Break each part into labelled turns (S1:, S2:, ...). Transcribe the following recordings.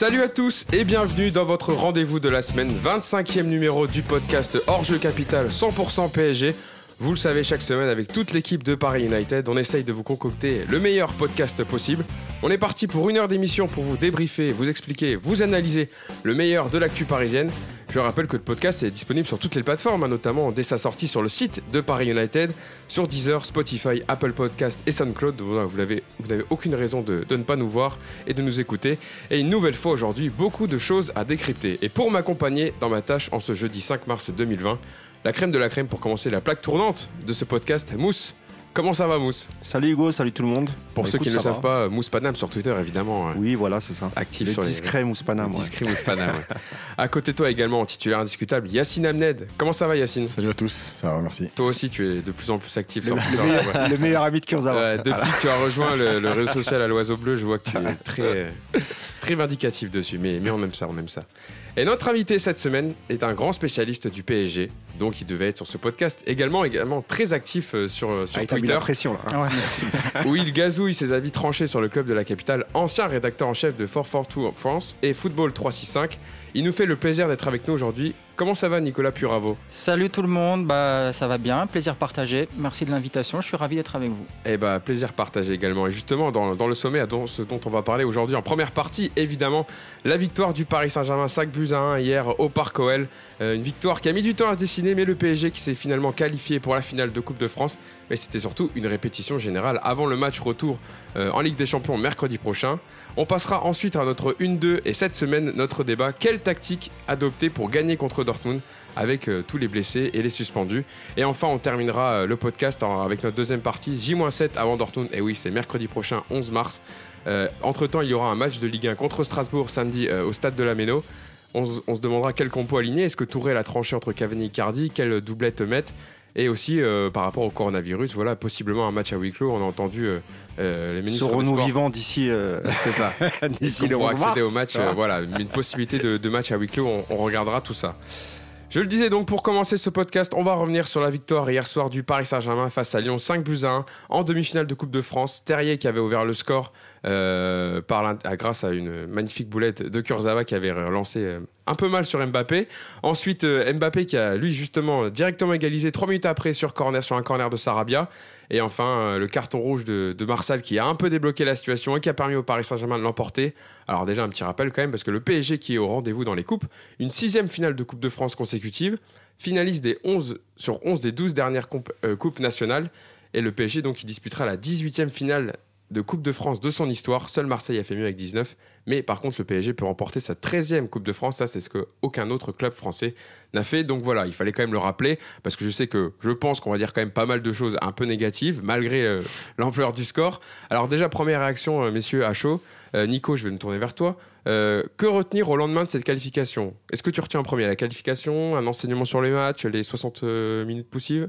S1: Salut à tous et bienvenue dans votre rendez-vous de la semaine, 25e numéro du podcast Hors Jeu Capital 100% PSG. Vous le savez, chaque semaine, avec toute l'équipe de Paris United, on essaye de vous concocter le meilleur podcast possible. On est parti pour une heure d'émission pour vous débriefer, vous expliquer, vous analyser le meilleur de l'actu parisienne. Je rappelle que le podcast est disponible sur toutes les plateformes, hein, notamment dès sa sortie sur le site de Paris United, sur Deezer, Spotify, Apple Podcast et SoundCloud. Vous n'avez aucune raison de, de ne pas nous voir et de nous écouter. Et une nouvelle fois aujourd'hui, beaucoup de choses à décrypter. Et pour m'accompagner dans ma tâche en ce jeudi 5 mars 2020, la crème de la crème pour commencer la plaque tournante de ce podcast, Mousse. Comment ça va, Mousse?
S2: Salut Hugo, salut tout le monde.
S1: Pour
S2: Bah,
S1: ceux
S2: écoute,
S1: qui ne le savent pas, Mousse Panam sur Twitter, évidemment.
S2: Oui, voilà, c'est ça.
S1: Actif
S2: Le
S1: sur les-
S2: discret Mousse Paname. ouais.
S1: Discret Mousse Panam. ouais. À côté de toi également, en titulaire indiscutable, Yacine Amned. Comment ça va, Yacine?
S3: Salut à tous, ça va, merci.
S1: Toi aussi, tu es de plus en plus actif
S2: Le,
S1: sur
S2: le
S1: Twitter.
S2: meilleur,
S1: ouais.
S2: le meilleur ami de Kurzawa.
S1: Depuis que tu as rejoint le, le réseau social à l'oiseau bleu, je vois que tu es très, très vindicatif dessus. Mais, mais on aime ça, on aime ça. Et notre invité cette semaine est un grand spécialiste du PSG, donc il devait être sur ce podcast. Également, également très actif euh, sur, euh, sur
S2: Ah,
S1: Twitter,
S2: pression là.
S4: Ah
S1: où il gazouille ses avis tranchés sur le club de la capitale, ancien rédacteur en chef de 442 en France et Football 365. Il nous fait le plaisir d'être avec nous aujourd'hui. Comment ça va, Nicolas Puravo?
S4: Salut tout le monde, bah, ça va bien, plaisir partagé. Merci de l'invitation, je suis ravi d'être avec vous.
S1: Eh bah, plaisir partagé également. Et justement, dans, dans le sommet, à ce dont on va parler aujourd'hui en première partie, évidemment, la victoire du Paris Saint-Germain 5 buts à 1 hier au Parc OL. Euh, une victoire qui a mis du temps à se dessiner, mais le PSG qui s'est finalement qualifié pour la finale de Coupe de France. Mais c'était surtout une répétition générale avant le match retour euh, en Ligue des Champions mercredi prochain. On passera ensuite à notre 1-2 et cette semaine, notre débat. Quelle tactique adopter pour gagner contre Dortmund avec euh, tous les blessés et les suspendus Et enfin, on terminera euh, le podcast avec notre deuxième partie, J-7 avant Dortmund. Et oui, c'est mercredi prochain, 11 mars. Euh, Entre-temps, il y aura un match de Ligue 1 contre Strasbourg samedi au stade de la Méno. On, se- demandera quel compo aligner. Est-ce que Touré a tranché entre Cavani et Cardi Quelle doublette mettre? Et aussi euh, par rapport au coronavirus, voilà, possiblement un match à huis clos. On a entendu euh, euh, les ministres
S2: Serons-nous vivants d'ici
S1: C'est ça.
S2: d'ici le 11
S1: accéder
S2: mars
S1: au match, voilà, une possibilité de, de match à huis clos, on, on regardera tout ça. Je le disais donc pour commencer ce podcast, on va revenir sur la victoire hier soir du Paris Saint-Germain face à Lyon 5 buts à 1 en demi-finale de Coupe de France. Terrier qui avait ouvert le score euh, ah, grâce à une magnifique boulette de Kurzawa qui avait relancé euh, un peu mal sur Mbappé. Ensuite euh, Mbappé qui a lui justement directement égalisé 3 minutes après sur corner sur un corner de Sarabia. Et enfin euh, le carton rouge de, Marsal qui a un peu débloqué la situation et qui a permis au Paris Saint-Germain de l'emporter. Alors déjà un petit rappel quand même parce que le PSG qui est au rendez-vous dans les coupes, une sixième finale de Coupe de France consécutive, finaliste des 11 sur 11 des 12 dernières euh, coupes nationales et le PSG donc qui disputera la 18e finale de Coupe de France de son histoire. Seul Marseille a fait mieux avec 19. Mais par contre, le PSG peut remporter sa 13e Coupe de France. Ça, c'est ce qu'aucun autre club français n'a fait. Donc voilà, il fallait quand même le rappeler. Parce que je sais que je pense qu'on va dire quand même pas mal de choses un peu négatives, malgré euh, l'ampleur du score. Alors déjà, première réaction, euh, messieurs, à chaud. Euh, Nico, je vais me tourner vers toi. Que retenir au lendemain de cette qualification? Est-ce que tu retiens en premier la qualification, un enseignement sur les matchs, les 60 euh, minutes poussives?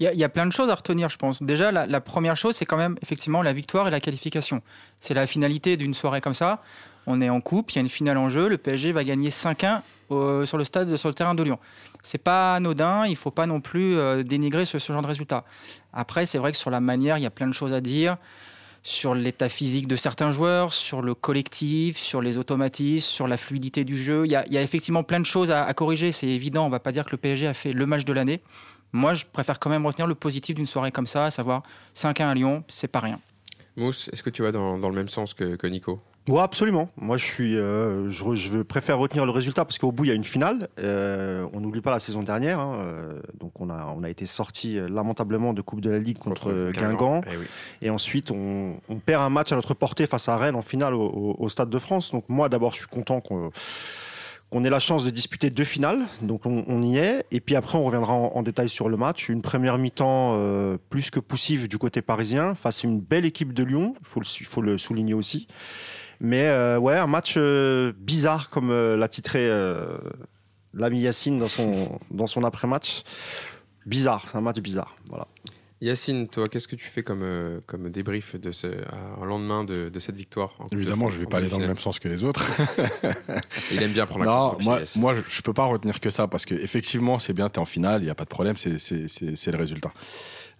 S4: Il y, a- plein de choses à retenir, je pense. Déjà, la, première chose, c'est quand même effectivement la victoire et la qualification. C'est la finalité d'une soirée comme ça. On est en coupe, il y a une finale en jeu, le PSG va gagner 5-1 au- sur le stade, sur le terrain de Lyon. C'est pas anodin, il faut pas non plus euh, dénigrer ce, genre de résultat. Après, c'est vrai que sur la manière, il y a plein de choses à dire sur l'état physique de certains joueurs, sur le collectif, sur les automatismes, sur la fluidité du jeu. Il y a, effectivement plein de choses à, à corriger, c'est évident. On va pas dire que le PSG a fait le match de l'année. Moi, je préfère quand même retenir le positif d'une soirée comme ça, à savoir 5-1 à Lyon, c'est pas rien.
S1: Mousse, est-ce que tu vas dans, dans le même sens que, que Nico?
S2: Ouais, absolument. Moi, je suis, euh, je, préfère retenir le résultat parce qu'au bout, il y a une finale. Euh, on n'oublie pas la saison dernière. hein, euh, donc, on a, on a été sorti lamentablement de Coupe de la Ligue contre, Guingamp.
S1: Eh oui.
S2: Et ensuite, on, on perd un match à notre portée face à Rennes en finale au, au- au Stade de France. Donc moi, d'abord, je suis content qu'on qu'on ait la chance de disputer deux finales. Donc on, y est. Et puis après, on reviendra en, détail sur le match. Une première mi-temps euh, plus que poussive du côté parisien face à une belle équipe de Lyon. Il faut le, souligner aussi. Mais euh, ouais, un match euh, bizarre comme l'a titré l'ami Yacine dans son, dans son après-match. Bizarre, un match bizarre. Voilà.
S1: Yacine, toi, qu'est-ce que tu fais comme, euh, comme débrief de ce, à- au lendemain de, de cette victoire
S3: Évidemment, je vais
S1: en
S3: pas aller dans le même sens que les autres.
S1: Il aime bien prendre la
S3: non, moi, moi, je, je peux pas retenir que ça parce que effectivement, c'est bien, t'es en finale, il y a pas de problème, c'est c'est c'est c'est le résultat.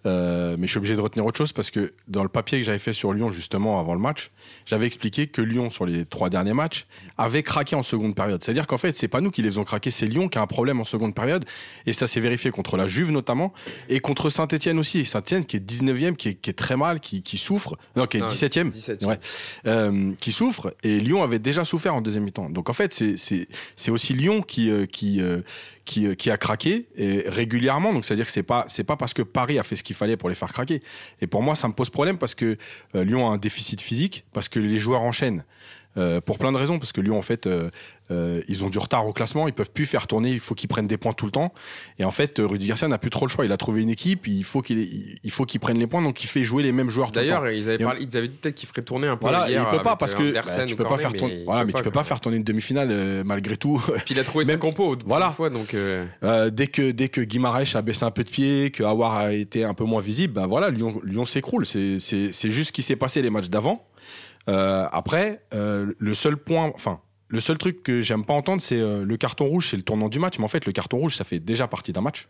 S3: Euh, mais je suis obligé de retenir autre chose parce que dans le papier que j'avais fait sur Lyon justement avant le match, j'avais expliqué que Lyon sur les trois derniers matchs avait craqué en seconde période. C'est-à-dire qu'en fait, c'est pas nous qui les faisons craquer, c'est Lyon qui a un problème en seconde période et ça s'est vérifié contre la Juve notamment et contre Saint-Etienne aussi. Saint-Etienne qui est 19e, qui est, qui est très mal, qui, qui, souffre, non, qui est 17e,
S1: 17e.
S3: Ouais, euh, qui souffre et Lyon avait déjà souffert en deuxième mi-temps. Donc en fait, c'est aussi Lyon qui, euh, qui, euh, qui, euh, qui, a craqué régulièrement. Donc c'est-à-dire que c'est pas c'est pas parce que Paris a fait ce qu'il fallait pour les faire craquer. Et pour moi, ça me pose problème parce que euh, Lyon a un déficit physique, parce que les joueurs enchaînent. Euh, pour plein de raisons, parce que Lyon, en fait, euh, ils ont du retard au classement, ils peuvent plus faire tourner, il faut qu'ils prennent des points tout le temps. Et en fait, Rudy Garcia n'a plus trop le choix. Il a trouvé une équipe, il faut qu'il il faut qu'il prenne les points, donc il fait jouer les mêmes joueurs.
S1: D'ailleurs, ils avaient parlé, ils avaient dit peut-être qu'ils feraient tourner un peu.
S3: Voilà, et il peut pas parce
S1: euh,
S3: que bah, tu peux pas faire tourner.
S1: il
S3: Voilà, mais tu peux pas faire tourner une demi-finale euh, malgré tout.
S1: Puis il a trouvé sa
S3: Même-
S1: compo
S3: Voilà.
S1: fois, donc. euh,
S3: Euh, dès que dès que Guimaraes a baissé un peu de pied, que Awar a été un peu moins visible, ben voilà, Lyon, Lyon s'écroule. C'est c'est c'est juste ce qui s'est passé les matchs d'avant. Euh, après, euh, le seul point, enfin. Le seul truc que j'aime pas entendre, c'est euh, le carton rouge, c'est le tournant du match. Mais en fait, le carton rouge, ça fait déjà partie d'un match.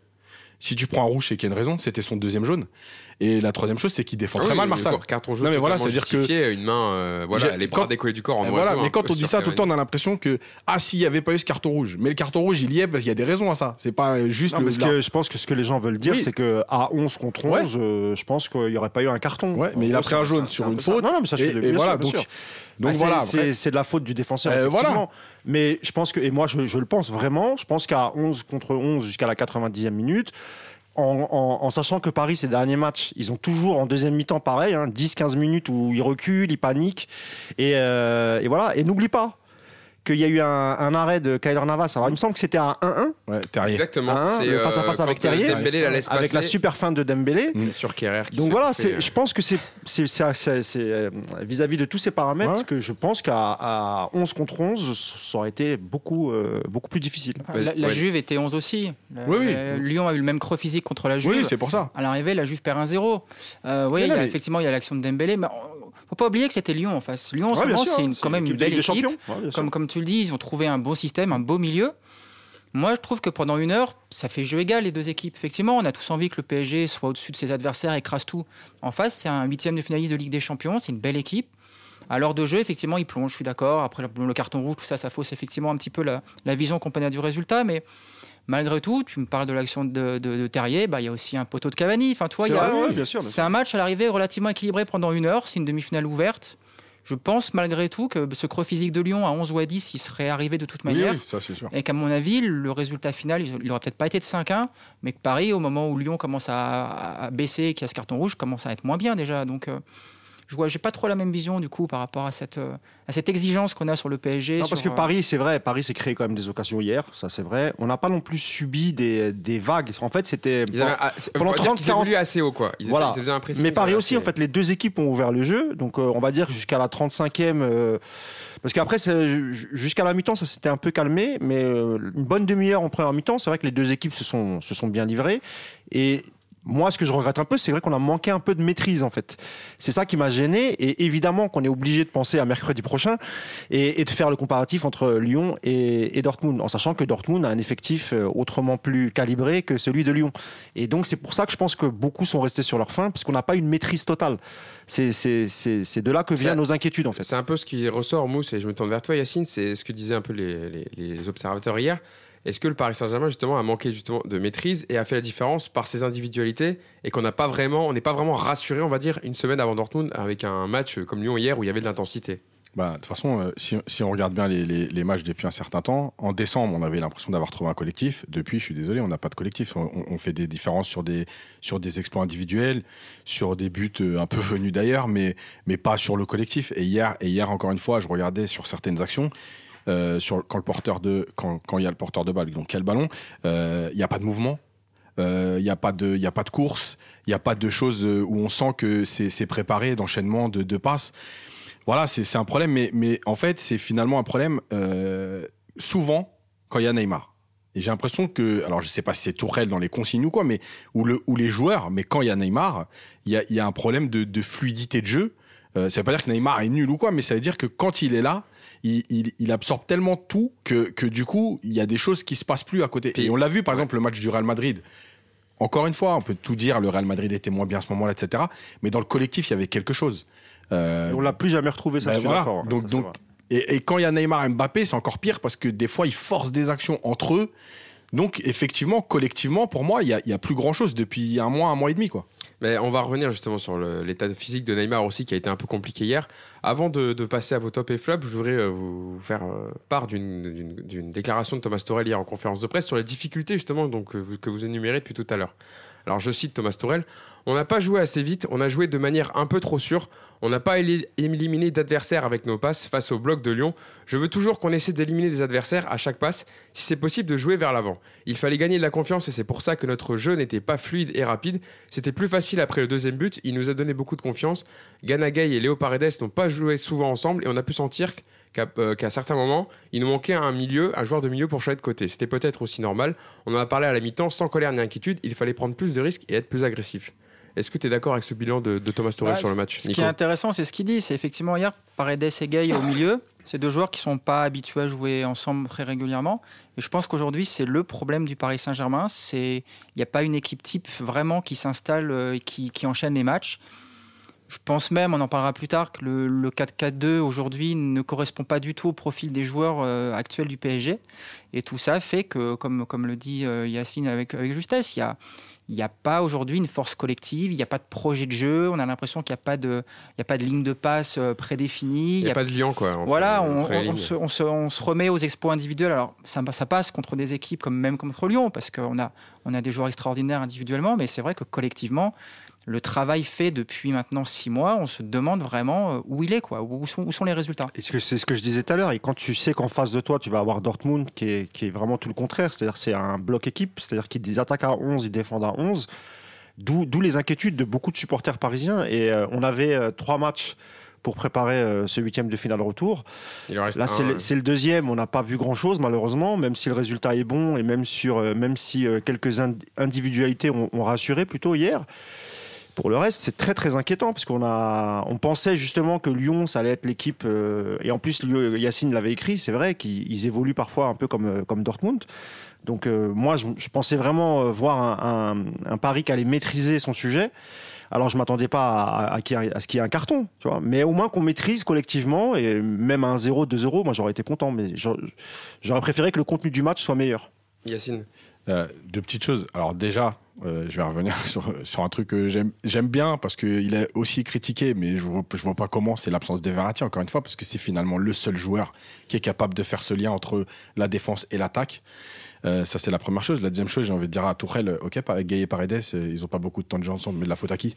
S3: Si tu prends un rouge, c'est qu'il y a une raison. C'était son deuxième jaune. Et la troisième chose, c'est qu'il défend
S1: ah
S3: très
S1: oui,
S3: mal
S1: cor- Carton jaune.
S3: Non, mais voilà,
S1: totalement
S3: c'est-à-dire que-
S1: une main, euh, voilà, les bras décollés du corps en
S3: Et
S1: oiseau.
S3: voilà,
S1: un
S3: mais quand on dit ça tout le temps, on a l'impression que ah s'il y avait pas eu ce carton rouge, mais le carton rouge il y est parce qu'il y a des raisons à ça. C'est pas juste
S2: Non,
S3: le.
S2: mais ce que, je pense que ce que les gens veulent dire,
S3: Oui.
S2: c'est que à 11 contre 11, euh, je pense qu'il n'y aurait pas eu un carton.
S3: Ouais, mais il a pris un
S2: c'est-
S3: jaune
S2: c'est
S3: sur
S2: un
S3: une faute.
S2: Non, non, mais ça, je
S3: et, et voilà, donc
S2: sûr.
S3: donc
S2: Ah, c'est-
S3: voilà.
S2: c'est c'est de la faute du défenseur,
S3: Euh, voilà.
S2: Mais je pense que, et moi je, je le pense vraiment, je pense qu'à 11 contre 11 jusqu'à la 90e minute, en, sachant que Paris, ces derniers matchs, ils ont toujours en deuxième mi-temps pareil, hein, 10-15 minutes où ils reculent, ils paniquent. Et, euh, et voilà. Et n'oublie pas qu'il y a eu un, un arrêt de Kyler Navas. Alors il me semble que c'était à 1-1
S3: Ouais, Terrier.
S1: Exactement.
S2: Hein, face à
S1: euh,
S2: face avec
S1: euh,
S2: Terrier.
S1: Dembélé la laisse
S2: avec la
S1: passer,
S2: super fin de Dembélé.
S3: Mm.
S1: sur Kerrer
S2: Donc voilà,
S1: euh,
S2: je pense que c'est euh, vis-à-vis de tous ces paramètres
S3: Ouais.
S2: que je pense qu'à à 11 contre 11, ça aurait été beaucoup, euh, beaucoup plus difficile.
S4: La, la
S1: Ouais.
S4: Juve était 11 aussi. La-
S3: Oui, oui.
S4: Lyon a eu le même creux physique contre la Juve.
S3: Oui, c'est pour ça.
S4: À l'arrivée, la Juve perd 1-0. Euh, oui, il y a, effectivement, il y a l'action de Dembélé. Mais on- faut pas oublier que c'était Lyon en face. Lyon, en ce
S2: Ouais,
S4: moment, c'est quand même une belle équipe.
S2: Ouais.
S4: Comme, comme tu le dis, ils ont trouvé un beau système, un beau milieu. Moi, je trouve que pendant une heure, ça fait jeu égal les deux équipes. Effectivement, on a tous envie que le PSG soit au-dessus de ses adversaires, écrase tout. En face, c'est un huitième de finaliste de Ligue des Champions, c'est une belle équipe. À l'heure de jeu, effectivement, il plonge, je suis d'accord. Après le, carton rouge, tout ça, ça fausse effectivement un petit peu la, la vision qu'on du résultat. Mais malgré tout, tu me parles de l'action de, de- de Terrier, bah, il y a aussi un poteau de Cavani. Enfin, il
S2: C'est
S4: un match à l'arrivée relativement équilibré pendant une heure. C'est une demi-finale ouverte. Je pense malgré tout que ce creux physique de Lyon à 11 ou à 10, il serait arrivé de toute manière.
S3: oui, ça c'est sûr.
S4: Et qu'à mon avis, le résultat final, il n'aurait peut-être pas été de 5-1, mais que Paris, au moment où Lyon commence à, à baisser et qu'il y a ce carton rouge, commence à être moins bien déjà. Donc, euh, je vois, j'ai pas trop la même vision du coup par rapport à cette, euh, à cette exigence qu'on a sur le PSG.
S2: Non, parce que
S4: sur, euh,
S2: Paris, c'est vrai, Paris s'est créé quand même des occasions hier, ça c'est vrai. On n'a pas non plus subi des, des vagues. En fait, c'était.
S1: Ils
S2: pendant
S1: on va dire
S2: 30,
S1: qu'ils
S2: 40
S1: évoluaient assez haut, quoi. Ils étaient-
S2: Voilà.
S1: ils un pressing,
S2: Mais Paris
S1: euh,
S2: aussi, en fait, les deux équipes ont ouvert le jeu. Donc, euh, on va dire jusqu'à la 35e. euh, parce qu'après, jusqu'à la mi-temps, ça s'était un peu calmé. Mais une bonne demi-heure en première mi-temps, c'est vrai que les deux équipes se sont, se sont bien livrées. Et. Moi, ce que je regrette un peu, c'est vrai qu'on a manqué un peu de maîtrise, en fait. C'est ça qui m'a gêné. Et évidemment qu'on est obligé de penser à mercredi prochain et, et de faire le comparatif entre Lyon et, et Dortmund, en sachant que Dortmund a un effectif euh, autrement plus calibré que celui de Lyon. Et donc, c'est pour ça que je pense que beaucoup sont restés sur leur faim, parce qu'on n'a pas une maîtrise totale. C'est de là que viennent nos inquiétudes, en fait.
S1: C'est un peu ce qui ressort, Mousse, et je me tourne vers toi, Yacine, c'est ce que disaient un peu les, les- les observateurs hier. Est-ce que le Paris Saint-Germain, justement, a manqué justement de maîtrise et a fait la différence par ses individualités et qu'on n'a pas vraiment, on n'est pas vraiment rassuré, on va dire, une semaine avant Dortmund avec un match comme Lyon hier où il y avait de l'intensité?
S3: Bah, de toute façon, euh, si, on regarde bien les matchs depuis un certain temps, en décembre, on avait l'impression d'avoir trouvé un collectif. Depuis, je suis désolé, on n'a pas de collectif. On, on fait des différences sur des, sur des exploits individuels, sur des buts euh, un peu venus d'ailleurs, mais, mais pas sur le collectif. Et hier, et hier, encore une fois, je regardais sur certaines actions. Euh, quand le porteur de quand quand il y a le porteur de balle donc quel ballon euh, il n'y a pas de mouvement euh, il n'y a pas de il a pas de course il n'y a pas de choses euh, où on sent que c'est préparé d'enchaînement de, de passes voilà, c'est un problème, mais, mais en fait, c'est finalement un problème euh, souvent quand il y a Neymar. Et j'ai l'impression que, alors je sais pas si c'est Tourelle dans les consignes ou quoi, mais ou, le, les joueurs, mais quand il y a Neymar, il y a, y a un problème de, de fluidité de jeu. Euh, ça veut pas dire que Neymar est nul ou quoi, mais ça veut dire que quand il est là, il, il, il absorbe tellement tout que, que du coup, il y a des choses qui se passent plus à côté.
S1: Puis-
S3: Et on l'a vu, par exemple, le match du Real Madrid encore une fois, on peut tout dire, le Real Madrid était moins bien à ce moment-là, etc. Mais dans le collectif, il y avait quelque chose.
S2: Euh, on l'a plus jamais retrouvé, ça,
S3: ben
S2: je suis
S3: voilà.
S2: d'accord.
S3: Donc,
S2: Ça, c'est
S3: donc,
S2: vrai.
S3: et, et quand il y a Neymar et Mbappé, c'est encore pire parce que des fois, ils forcent des actions entre eux. Donc, effectivement, collectivement, pour moi, il y a, y a plus grand chose depuis un mois, un mois et demi, quoi.
S1: Mais on va revenir justement sur l'état physique de Neymar aussi qui a été un peu compliqué hier. Avant de, passer à vos top et flops, je voudrais euh, vous faire euh, part d'une- déclaration de Thomas Torel hier en conférence de presse sur les difficultés justement que vous énumérez depuis tout à l'heure. Alors je cite Thomas Torel, on n'a pas joué assez vite, on a joué de manière un peu trop sûre, on n'a pas éli- éliminé d'adversaires avec nos passes face au bloc de Lyon. Je veux toujours qu'on essaie d'éliminer des adversaires à chaque passe, si c'est possible de jouer vers l'avant. Il fallait gagner de la confiance et c'est pour ça que notre jeu n'était pas fluide et rapide. C'était plus facile après le deuxième but, il nous a donné beaucoup de confiance. Ganagay et Léo Paredes n'ont pas joué souvent ensemble et on a pu sentir qu'à euh, qu'à certains moments, il nous manquait un milieu, un joueur de milieu pour changer de côté. C'était peut-être aussi normal. On en a parlé à la mi-temps, sans colère ni inquiétude, il fallait prendre plus de risques et être plus agressif. Est-ce que tu es d'accord avec ce bilan de, de Thomas Tuchel
S4: Ouais,
S1: sur le match
S4: Ce qui est intéressant, c'est ce qu'il dit. C'est effectivement hier, Paredes et Gay au milieu. C'est deux joueurs qui sont pas habitués à jouer ensemble très régulièrement. Et je pense qu'aujourd'hui, c'est le problème du Paris Saint-Germain. Il n'y a pas une équipe type vraiment qui s'installe euh, et qui, qui enchaîne les matchs. Je pense même, on en parlera plus tard, que le, le 4-4-2 aujourd'hui ne correspond pas du tout au profil des joueurs euh, actuels du PSG. Et tout ça fait que, comme, comme le dit euh, Yacine avec, avec justesse, il y a, il n'y a pas aujourd'hui une force collective, il n'y a pas de projet de jeu, on a l'impression qu'il n'y a, pas de- il y a pas de ligne de passe euh, prédéfinie.
S1: Il n'y a
S4: a-
S1: pas de lien, quoi. entre-
S4: voilà, on,
S1: entre
S4: se, on se- on se remet aux exploits individuels. Alors, ça, ça passe contre des équipes comme même contre Lyon, parce qu'on a, on a des joueurs extraordinaires individuellement, mais c'est vrai que collectivement, le travail fait depuis maintenant six mois, on se demande vraiment euh, où il est, quoi, où sont, où sont les résultats?
S2: Et c'est ce que je disais tout à l'heure. Et quand tu sais qu'en face de toi, tu vas avoir Dortmund qui est, qui est vraiment tout le contraire, c'est-à-dire c'est un bloc équipe, c'est-à-dire qu'ils attaquent à 11, ils défendent à 11. D'où d'où les inquiétudes de beaucoup de supporters parisiens. Et euh, on avait euh, trois matchs pour préparer euh, ce huitième de finale retour.
S1: Il en reste
S2: Là,
S1: un,
S2: c'est le, c'est le deuxième. On n'a pas vu grand-chose, malheureusement, même si le résultat est bon et même, sur, euh, même si euh, quelques ind- individualités ont, ont rassuré plutôt hier. Pour le reste, c'est très très inquiétant parce qu'on a, on pensait justement que Lyon, ça allait être l'équipe. euh, et en plus, Yacine l'avait écrit, c'est vrai qu'ils ils évoluent parfois un peu comme, euh, comme Dortmund. Donc euh, moi, je, je pensais vraiment voir un, un, un Paris qui allait maîtriser son sujet. Alors je m'attendais pas à, ce qu'il y ait un carton, tu vois. Mais au moins qu'on maîtrise collectivement et même un 0, 2-0, moi j'aurais été content. Mais j'aurais j'aurais préféré que le contenu du match soit meilleur.
S1: Yacine.
S3: Euh, deux petites choses. Alors déjà, euh, je vais revenir sur, un truc que j'aime bien parce qu'il est aussi critiqué, mais je vois, vois pas comment, c'est l'absence de Verratti, encore une fois, parce que c'est finalement le seul joueur qui est capable de faire ce lien entre la défense et l'attaque. Euh, ça, c'est la première chose. La deuxième chose, j'ai envie de dire à Tourelle, ok, et Paredes, euh, ils ont pas beaucoup de temps de jeu ensemble, mais de la faute à qui?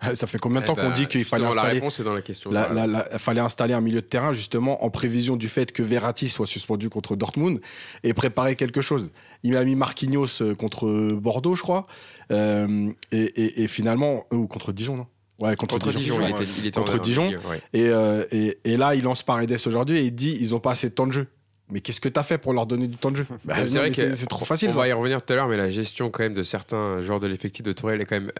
S3: Ça fait combien de temps
S1: Eh
S3: qu'on
S1: ben,
S3: dit qu'il fallait
S1: justement, La
S3: installer
S1: réponse est dans la question.
S3: la-
S1: Voilà.
S3: la- la- fallait installer un milieu de terrain justement en prévision du fait que Verratti soit suspendu contre Dortmund et préparer quelque chose. Il a mis Marquinhos euh, contre Bordeaux, je crois, Euh, et, et- et finalement ou contre Dijon, non? Ouais, contre,
S1: Contre Dijon,
S3: ouais.
S1: il était, il était
S3: Contre Dijon.
S1: Ouais.
S3: Et, euh, et, et là, il lance Paredes aujourd'hui et il dit ils ont pas assez de temps de jeu. Mais qu'est-ce que tu as fait pour leur donner du temps de jeu? Bah,
S1: que
S3: c'est c'est trop facile.
S1: On
S3: ça.
S1: va y revenir tout à l'heure, mais la gestion quand même de certains joueurs de l'effectif de Tourelle est quand même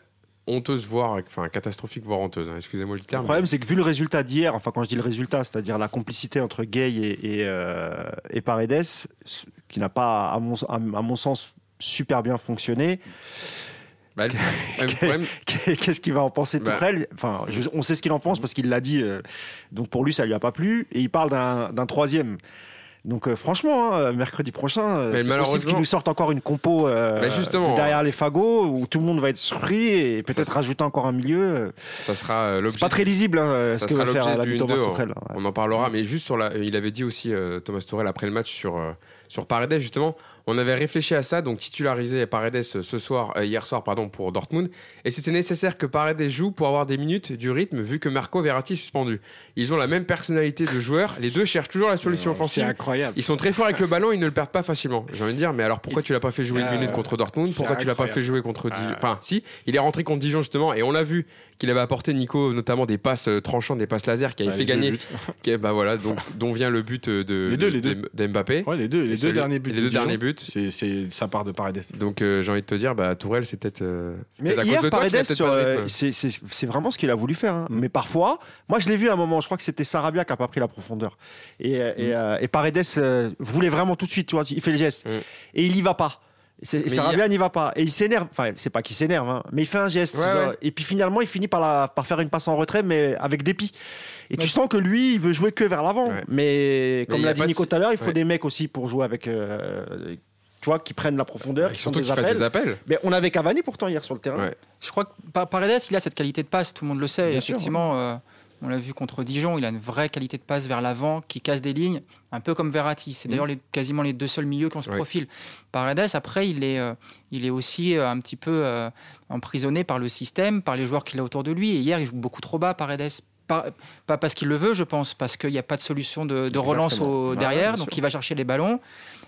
S1: honteuse, voire enfin catastrophique, voire honteuse. hein. Excusez-moi le
S2: Le
S1: terme.
S2: problème, c'est que vu le résultat d'hier, enfin quand je dis le résultat, c'est-à-dire la complicité entre Gay et, et, euh, et Paredes, qui n'a pas, à mon, à, à mon sens, super bien fonctionné.
S1: Bah,
S2: Qu'est-ce qu'il va en penser
S1: Bah.
S2: Tourelle Enfin, je- on sait ce qu'il en pense parce qu'il l'a dit. euh, donc pour lui, ça lui a pas plu. Et il parle d'un troisième. Donc euh, franchement, hein, mercredi prochain, euh, c'est possible qu'il nous sorte encore une compo euh,
S1: Mais justement,
S2: derrière les fagots où tout le monde va être surpris et peut-être rajouter encore un milieu.
S1: ça sera euh, l'objet.
S2: C'est pas très lisible hein, ce que
S1: sera
S2: va faire
S1: l'objet
S2: la
S1: du
S2: Thomas
S1: 1-2,
S2: Tuchel. Ouais.
S1: On en parlera, mais juste sur la. Il avait dit aussi, euh, Thomas Tourelle, après le match sur, euh, sur Paredes, justement. On avait réfléchi à ça, donc titulariser Paredes ce soir, euh, hier soir pardon, pour Dortmund. Et c'était nécessaire que Paredes joue pour avoir des minutes du rythme, vu que Marco Verratti est suspendu. Ils ont la même personnalité de joueur. Les deux cherchent toujours la solution
S2: C'est
S1: offensive.
S2: incroyable.
S1: Ils sont très forts avec le ballon, ils ne le perdent pas facilement. J'ai envie de dire, mais alors pourquoi tu l'as pas fait jouer une
S2: Euh,
S1: minute contre Dortmund?
S2: C'est
S1: Pourquoi tu l'as pas fait jouer contre Dijon?
S2: Euh.
S1: Enfin, si, il est rentré contre Dijon justement, et on l'a vu qu'il avait apporté Nico notamment des passes euh, tranchantes, des passes laser qui avaient
S3: Ouais,
S1: fait gagner. qui- bah voilà, donc dont vient le but euh, de
S3: Les deux,
S1: de-
S3: les deux.
S1: de- d'Mbappé.
S3: Ouais, les deux, les deux derniers buts.
S1: les
S3: de
S1: deux derniers buts.
S3: C'est c'est sa part de Paredes.
S1: Donc euh, j'ai envie de te dire, bah Tourelle, c'est peut-être euh,
S2: Mais hier,
S1: a
S2: Paredes, c'est c'est- c'est vraiment ce qu'il a voulu faire. hein.
S3: Mm.
S2: Mais parfois, moi je l'ai vu à un moment, je crois que c'était Sarabia qui a pas pris la profondeur. Et, euh, et Paredes euh, voulait vraiment tout de suite, tu vois, il fait le geste.
S1: Mm.
S2: Et il y va pas. C'est-
S1: Mais
S2: Sarabia n'y va pas. Et il s'énerve. Enfin, c'est pas qu'il s'énerve, hein, mais il fait un geste.
S1: Ouais, ouais.
S2: Et puis finalement, il finit par, la- par faire une passe en retrait, mais avec dépit. Et tu sens que lui, il veut jouer que vers l'avant.
S1: Ouais.
S2: Mais comme l'a
S1: a
S2: dit Nico tout à l'heure, il faut
S1: Ouais.
S2: des mecs aussi pour jouer avec. euh, tu vois, qui prennent la profondeur, qui font des
S1: fasse
S2: appels.
S1: des appels.
S2: Mais on avait Cavani pourtant hier sur le terrain.
S1: Ouais.
S4: Je crois que Pa- Paredes, il a cette qualité de passe, tout le monde le sait. Et
S2: Bien sûr,
S4: effectivement, euh, on l'a vu contre Dijon, il a une vraie qualité de passe vers l'avant, qui casse des lignes, un peu comme Verratti. C'est d'ailleurs les- quasiment les deux seuls milieux qui ont ce
S1: Ouais.
S4: profil. Paredes, après, il est, euh, il est aussi euh, un petit peu euh, emprisonné par le système, par les joueurs qu'il a autour de lui. Et hier, il joue beaucoup trop bas, Paredes. Pas, pas parce qu'il le veut, je pense, parce qu'il n'y a pas de solution de, de relance au,
S2: Ouais,
S4: derrière. donc il va chercher les ballons.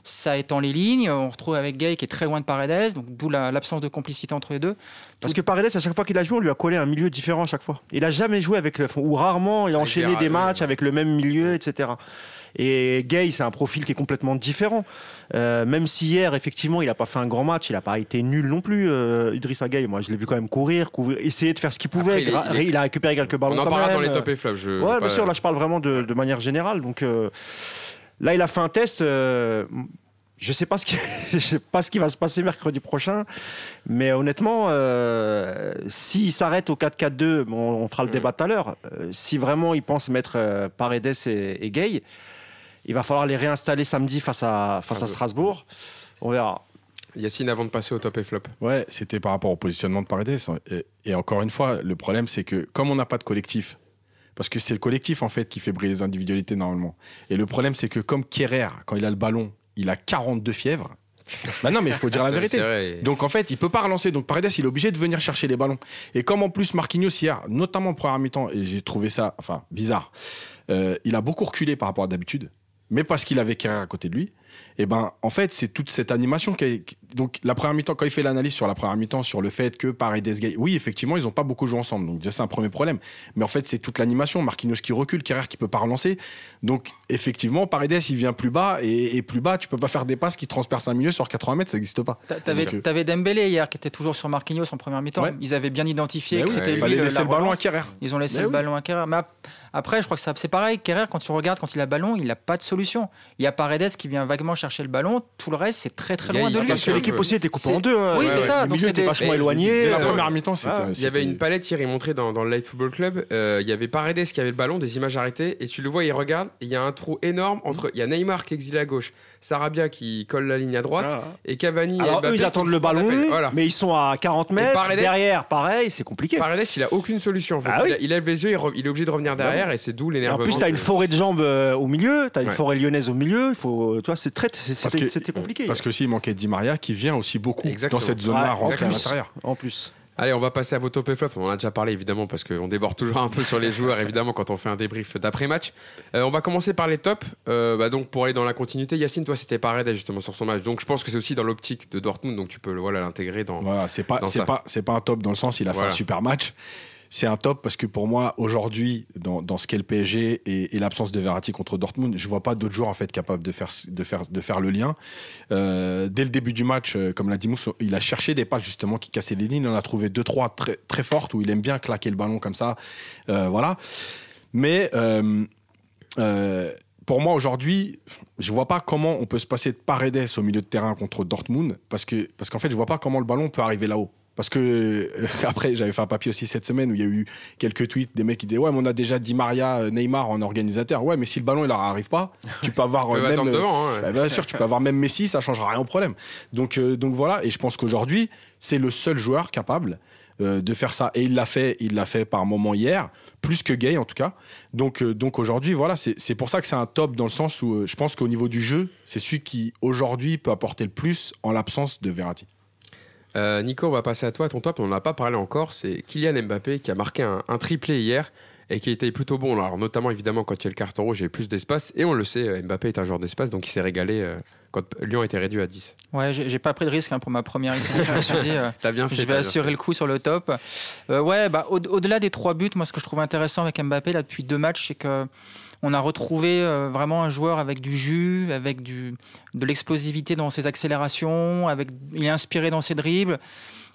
S4: Ça étend les lignes. On retrouve avec Gay qui est très loin de Paredes, donc d'où la- l'absence de complicité entre les deux.
S2: Parce que Paredes, à chaque fois qu'il a joué, on lui a collé un milieu différent à chaque fois. Il a jamais joué avec le ou rarement, il a
S1: Avec
S2: enchaîné des
S1: ouais.
S2: matchs avec le même milieu, etc. Et Gay, c'est un profil qui est complètement différent. Euh, même si hier, effectivement, il n'a pas fait un grand match, il n'a pas été nul non plus. Euh, Idrissa Gay, moi, je l'ai vu quand même courir, couvrir, essayer de faire ce qu'il pouvait.
S1: Après, il est-
S2: Gra-
S1: il est-
S2: a récupéré quelques ballons
S1: On en parlera dans les top et flops. Je
S2: Ouais,
S1: pas-
S2: bien sûr. Là, je parle vraiment de, de manière générale. Donc euh, là, il a fait un test. euh, je sais pas ce qui, je sais pas ce qui va se passer mercredi prochain, mais honnêtement, euh, s'il s'arrête au 4-4-2, bon, on fera le
S1: Mm.
S2: débat tout à l'heure. euh, si vraiment il pense mettre euh, Paredes et, et Gay, il va falloir les réinstaller samedi face à face à Strasbourg. On verra.
S1: Yacine, avant de passer au top et flop.
S3: Ouais, c'était par rapport au positionnement de Paredes. Et, et encore une fois, le problème, c'est que comme on n'a pas de collectif, parce que c'est le collectif en fait qui fait briller les individualités normalement. Et le problème, c'est que comme Kerrer, quand il a le ballon, il a 42 fièvres. Bah non, mais il faut dire la vérité. Donc en fait, il peut pas relancer. Donc Paredes, il est obligé de venir chercher les ballons. Et comme en plus Marquinhos hier, notamment en première mi-temps, et j'ai trouvé ça, enfin bizarre, euh, il a beaucoup reculé par rapport à d'habitude, mais parce qu'il avait Kerrer à côté de lui. Et ben en fait, c'est toute cette animation qui est- donc la première mi-temps quand il fait l'analyse sur la première mi-temps sur le fait que Paredes Gay, oui effectivement ils ont pas beaucoup joué ensemble, donc déjà c'est un premier problème. Mais en fait c'est toute l'animation, Marquinhos qui recule, Kerrer qui peut pas relancer. Donc effectivement Paredes il vient plus bas et, et plus bas tu peux pas faire des passes qui transpercent un milieu sur 80 mètres, ça n'existe pas.
S4: T'a- T'avais,
S3: Donc, euh,
S4: Dembélé hier qui était toujours sur Marquinhos en première mi-temps.
S3: Ouais.
S4: Ils avaient bien identifié
S3: Mais
S4: que
S3: oui,
S4: c'était
S1: il
S3: fallait
S4: le-
S3: laisser
S4: la
S3: le ballon à. Kerrer.
S4: Ils ont laissé
S3: Mais
S4: le
S3: oui.
S4: ballon à Kerrer. Mais ap- après, je crois que c'est pareil. Kerrer, quand tu regardes, quand il a le ballon, il n'a pas de solution. Il y a Paredes qui vient vaguement chercher le ballon. Tout le reste, c'est très très loin de lui.
S2: Parce que l'équipe aussi était coupée en deux. hein.
S4: Oui,
S1: Ouais,
S4: c'est
S1: ouais.
S4: ça.
S2: Le
S4: Donc
S2: milieu
S4: c'était
S2: était vachement éloigné.
S3: La première mi-temps, c'était.
S2: ah,
S1: Il y avait une palette hier, il montrait dans, dans le Light Football Club. euh, il y avait Paredes qui avait le ballon, des images arrêtées, et tu le vois, il regarde, il y a un trou énorme entre. Il y a Neymar qui est exilé à gauche, Sarabia qui colle la ligne à droite,
S2: Ah.
S1: et Cavani. et
S2: Alors
S1: Mbappé
S2: eux, ils
S1: qui
S2: attendent le ballon.
S1: Voilà.
S2: mais ils sont à 40 mètres.
S1: Paredes-
S2: Derrière, pareil, c'est compliqué.
S1: Paredes, il a aucune solution. En fait.
S2: Ah
S1: il,
S2: oui.
S1: a- il lève les yeux, il, re- il est obligé de revenir derrière, et c'est d'où l'énervement.
S2: en plus, tu as une forêt de jambes euh, au milieu, tu as une
S1: Ouais.
S2: forêt lyonnaise au milieu. Il faut, tu vois, c'est très, c'était
S3: que-
S2: c'était compliqué.
S3: Parce que s'il manquait Di Maria qui vient aussi beaucoup
S1: Exactement.
S3: dans cette zone-là
S2: Ouais,
S3: rentrer
S2: en
S3: à
S2: plus.
S3: l'intérieur.
S2: En plus.
S1: Allez, on va passer à vos top et flop. On en a déjà parlé évidemment parce qu'on déborde toujours un peu sur les joueurs évidemment quand on fait un débrief d'après-match. Euh, on va commencer par les tops. Euh, bah, donc pour aller dans la continuité, Yacine, toi c'était Paredes justement sur son match. Donc je pense que c'est aussi dans l'optique de Dortmund, donc tu peux voilà l'intégrer dans.
S3: Voilà, c'est pas, c'est pas, c'est pas un top dans le sens, il a
S1: Voilà.
S3: fait un super match. C'est un top parce que pour moi, aujourd'hui, dans, dans ce qu'est le PSG et, l'absence de Verratti contre Dortmund, je vois pas d'autres joueurs en fait capables de faire, de faire, de faire le lien. Euh, dès le début du match, euh, comme l'a dit Mousse, il a cherché des passes justement qui cassaient les lignes. Il en a trouvé deux trois très, très fortes où il aime bien claquer le ballon comme ça. Euh, voilà. Mais pour moi aujourd'hui, je vois pas comment on peut se passer de Paredes au milieu de terrain contre Dortmund parce que parce qu'en fait, je vois pas comment le ballon peut arriver là-haut. Parce que euh, après, j'avais fait un papier aussi cette semaine où il y a eu quelques tweets des mecs qui disaient ouais, mais on a déjà Di Maria, euh, Neymar en organisateur. Ouais, mais si le ballon il leur arrive pas, tu peux avoir euh, même euh,
S1: devant. hein.
S3: bah, bien sûr, tu peux avoir même Messi, ça changera rien au problème. Donc, euh, donc voilà, et je pense qu'aujourd'hui, c'est le seul joueur capable de faire ça. Et il l'a fait, il l'a fait par moment hier, plus que Gay en tout cas. Donc, donc aujourd'hui, voilà, c'est c'est pour ça que c'est un top dans le sens où je pense qu'au niveau du jeu, c'est celui qui aujourd'hui peut apporter le plus en l'absence de Verratti.
S1: Euh, Nico, on va passer à toi. Ton top, on n'en a pas parlé encore. C'est Kylian Mbappé qui a marqué un, un triplé hier et qui était plutôt bon. Alors, notamment, évidemment, quand il y a le carton rouge, il y a plus d'espace. Et on le sait, euh, Mbappé est un joueur d'espace, donc il s'est régalé euh, quand Lyon était réduit à 10.
S4: Ouais, j'ai pas pris de risque hein, pour ma première ici. Je me suis dit, euh,
S1: T'as bien fait.
S4: je vais assurer le coup sur le top. Euh, ouais, bah, au- au-delà des trois buts, moi, ce que je trouve intéressant avec Mbappé là depuis deux matchs, c'est que on a retrouvé euh, vraiment un joueur avec du jus, avec de l'explosivité dans ses accélérations, avec, il est inspiré dans ses dribbles.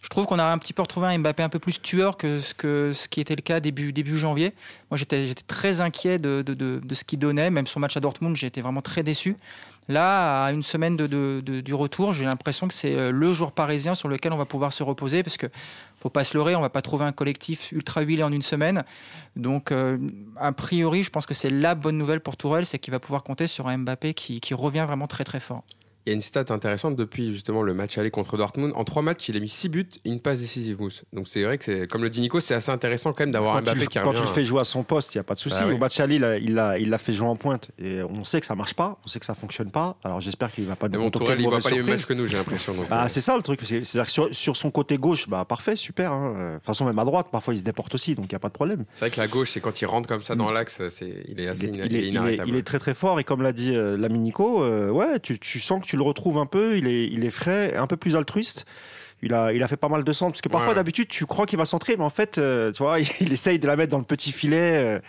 S4: Je trouve qu'on a un petit peu retrouvé un Mbappé un peu plus tueur que ce, qui était le cas début, début janvier. Moi, j'étais très inquiet de, de ce qu'il donnait. Même son match à Dortmund, j'ai été vraiment très déçu. Là, à une semaine du retour, j'ai l'impression que c'est euh, le jour parisien sur lequel on va pouvoir se reposer parce que faut pas se leurrer, on va pas trouver un collectif ultra huilé en une semaine. Donc, euh, a priori, je pense que c'est la bonne nouvelle pour Tourelle, c'est qu'il va pouvoir compter sur un Mbappé qui, qui revient vraiment très très fort.
S1: Il y a une stat intéressante depuis justement le match aller contre Dortmund. En trois matchs, il a mis six buts et une passe décisive, Mousse. Donc c'est vrai que c'est, comme le dit Nico, c'est assez intéressant quand même d'avoir
S2: Quand, tu,
S1: Mbappé qui
S2: quand
S1: revient.
S2: tu le fais jouer à son poste, il n'y a pas de souci.
S1: Bah oui.
S2: Au match aller, il l'a- il l'a fait jouer en pointe. Et on sait que ça marche pas, on sait que ça fonctionne pas. Alors j'espère qu'il va pas nous
S1: bon, Tourelle, il
S2: mauvaises
S1: pas les mêmes matchs que nous, j'ai l'impression. donc,
S2: Bah,
S1: euh,
S2: c'est ça le truc. C'est- C'est-à-dire que sur, sur son côté gauche, bah, parfait, super. hein. Euh, De toute façon, même à droite, parfois il se déporte aussi, donc il n'y a pas de problème.
S1: c'est vrai que la gauche, c'est quand il rentre comme ça dans l'axe, c'est, il est assez
S2: Mm. Il est, il est-
S1: il est
S2: il est-
S1: inarrêtable.
S2: il est très très fort et comme l'a dit euh, l'ami Nico, euh, ouais, tu, tu sens que tu le retrouves un peu. Il est, il est frais, un peu plus altruiste. Il a, il a fait pas mal de centres parce que parfois
S1: Ouais,
S2: d'habitude tu crois qu'il va centrer, mais en fait, euh, tu vois, il, essaye de la mettre dans le petit filet. euh.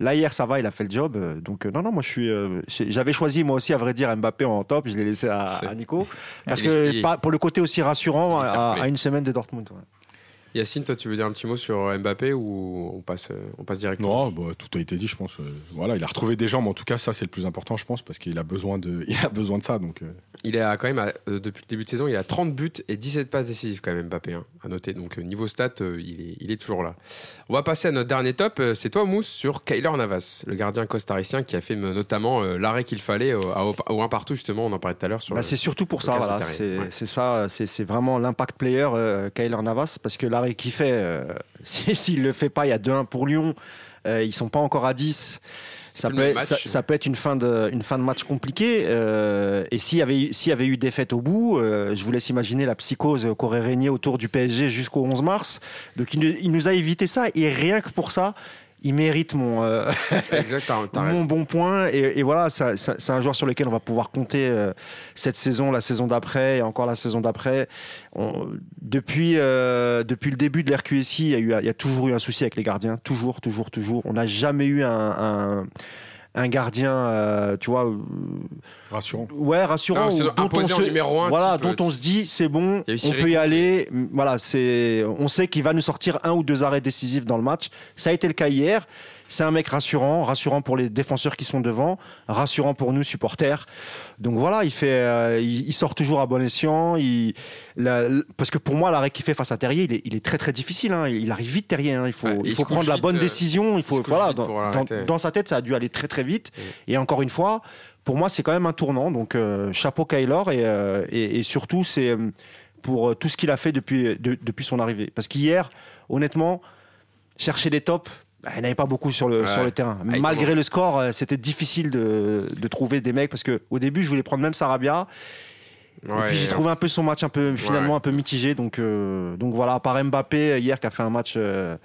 S2: là hier, ça va, il a fait le job. euh, donc euh, non, non, moi je suis, euh, j'ai- j'avais choisi moi aussi à vrai dire Mbappé en top. Je l'ai laissé à, Nico parce que pas- pour le côté aussi rassurant à, une semaine de Dortmund. ouais.
S1: Yacine, toi, tu veux dire un petit mot sur Mbappé ou on passe, euh, on passe directement
S3: Non, bah, tout a été dit, je pense. euh, voilà, il a retrouvé des jambes, en tout cas, ça c'est le plus important, je pense, parce qu'il a besoin de, il a besoin de ça. Donc, euh,
S1: Il est à, quand même, euh, depuis le début de saison, il a 30 buts et 17 passes décisives quand même Mbappé, hein, à noter. Donc euh, niveau stat, euh, il, est, il est toujours là. On va passer à notre dernier top. euh, c'est toi, Mousse, sur Kyler Navas, le gardien costaricien qui a fait euh, notamment euh, l'arrêt qu'il fallait au, au un partout, justement, on en parlait tout à l'heure. Sur
S2: Bah, c'est surtout pour ça, voilà. C'est
S1: ouais.
S2: ça, c'est vraiment l'impact player, euh, Kyler Navas, parce que l'arrêt qu'il fait, euh, si- s'il le fait pas, il y a 2-1 pour Lyon, euh, ils sont pas encore à 10. Ça peut, être, ça, peut être une fin de, une fin de match compliquée. euh, et s'il y, avait, eu- s'il y avait eu défaite au bout, euh, je vous laisse imaginer la psychose qu'aurait régné autour du PSG jusqu'au 11 mars. Donc il nous a évité ça. Et rien que pour ça, il mérite mon, euh,
S1: Exact,
S2: mon bon point. Et, et voilà, ça- ça- c'est un joueur sur lequel on va pouvoir compter euh, cette saison, la saison d'après et encore la saison d'après. On- Depuis, euh, depuis le début de l'RQSI, il y, a eu- il y a toujours eu un souci avec les gardiens. Toujours, toujours, toujours. On n'a jamais eu un, un, un gardien, euh, tu vois, euh,
S3: rassurant.
S2: ouais, rassurant.
S1: Ah,
S2: dont on se-
S1: numéro un,
S2: Voilà,
S1: type, euh,
S2: dont on se dit, c'est bon, on
S1: Cyril
S2: peut y aller. Voilà, c'est, on sait qu'il va nous sortir un ou deux arrêts décisifs dans le match. Ça a été le cas hier. C'est un mec rassurant, rassurant pour les défenseurs qui sont devant, rassurant pour nous supporters. Donc voilà, il fait, euh, il, il sort toujours à bon escient. Il, la- parce que pour moi, l'arrêt qu'il fait face à Terrier, il est, il est très très difficile. hein. Il arrive vite Terrier. hein. Il faut,
S1: Ouais,
S2: il faut prendre la bonne
S1: euh,
S2: décision. Il faut, voilà, dans, sa tête, ça a dû aller très très vite.
S1: Mm.
S2: Et encore une fois, pour moi, c'est quand même un tournant. Donc, euh, chapeau Kyler. Et, euh, et, et surtout, c'est euh, pour tout ce qu'il a fait depuis, de- depuis son arrivée. Parce qu'hier, honnêtement, chercher des tops, il n'y avait pas beaucoup sur le,
S1: Ouais.
S2: sur le terrain.
S1: Ah,
S2: Malgré le score, euh, c'était difficile de, de trouver des mecs. Parce qu'au début, je voulais prendre même Sarabia.
S1: Ouais,
S2: et puis j'ai trouvé un peu son match un peu finalement un peu mitigé. Donc, euh, donc voilà, à part Mbappé euh, hier qui a fait un match. euh,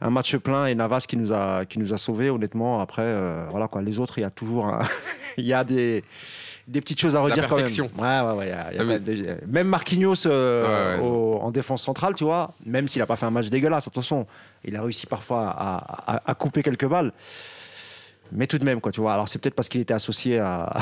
S2: un match plein et Navas qui nous a qui nous a sauvés honnêtement après euh, voilà quoi les autres il y a toujours il y a des des petites choses à redire quand même. ouais ouais ouais il y a- il y a
S1: Ah, mais-
S2: pas de- même Marquinhos euh, au- en défense centrale tu vois même s'il a pas fait un match dégueulasse attention il a réussi parfois à, à- à couper quelques balles mais tout de même quoi tu vois alors c'est peut-être parce qu'il était associé à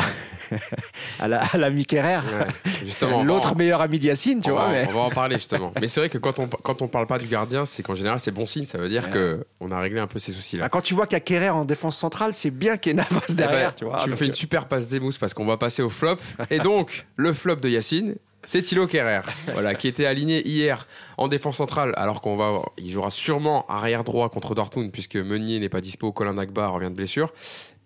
S2: à la- à l'ami Kerrer
S1: ouais.
S2: L'autre
S1: en-
S2: meilleur ami de Yacine tu
S1: on,
S2: vois
S1: va,
S2: mais-
S1: on va en parler justement. Mais c'est vrai que quand on quand on parle pas du gardien, c'est qu'en général c'est bon signe. Ça veut dire
S2: Ouais.
S1: que on a réglé un peu ces soucis là.
S2: Bah, quand tu vois qu'il y a Kerrer en défense centrale, c'est bien qu'il y ait Navas derrière, tu vois.
S1: Eh ben, me fais une
S2: euh,
S1: super passe des mousses parce qu'on va passer au flop. Et donc, le flop de Yacine, c'est Thilo Kerrer, voilà, qui était aligné hier en défense centrale, alors qu'on va, il jouera sûrement arrière droit contre Dortmund puisque Meunier n'est pas dispo, Colin Agba revient de blessure.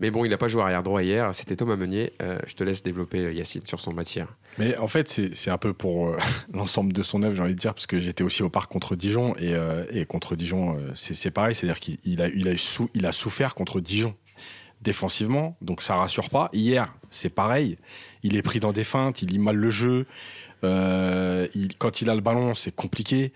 S1: Mais bon, il n'a pas joué arrière droit hier. C'était Thomas Meunier. Euh, je te laisse développer euh, Yacine sur son matière.
S3: Mais en fait, c'est un peu pour euh, l'ensemble de son œuvre, j'ai envie de dire, parce que j'étais aussi au parc contre Dijon et, euh, et contre Dijon, c'est pareil, c'est-à-dire qu'il il a, il a, sou- il a souffert contre Dijon défensivement, donc ça rassure pas. Hier, c'est pareil, il est pris dans des feintes, il lit mal le jeu, il- quand il a le ballon, c'est compliqué.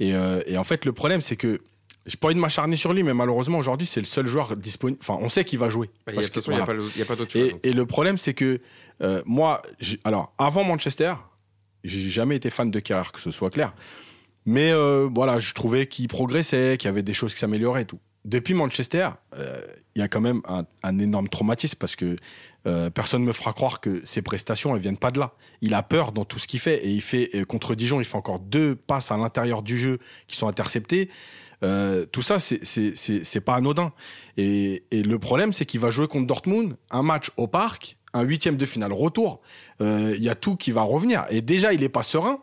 S3: Et, euh, et en fait, le problème, c'est que j'ai pas envie de m'acharner sur lui, mais malheureusement aujourd'hui, c'est le seul joueur disponible. Enfin, on sait qu'il va jouer.
S1: Il n'y a, pas d'autre.
S3: Et, et le problème, c'est que euh, moi, alors avant Manchester, j'ai jamais été fan de Kerrer, que ce soit clair. Mais euh, voilà, je trouvais qu'il progressait, qu'il y avait des choses qui s'amélioraient et tout. Depuis Manchester, euh, il y a quand même un, un énorme traumatisme parce que euh, personne ne me fera croire que ses prestations, elles viennent pas de là. Il a peur dans tout ce qu'il fait et il fait euh, contre Dijon, il fait encore deux passes à l'intérieur du jeu qui sont interceptées. Euh, tout ça, c'est- pas anodin. Et, et le problème, c'est qu'il va jouer contre Dortmund, un match au parc, un huitième de finale retour, il y a tout qui va revenir. Et déjà, il est pas serein.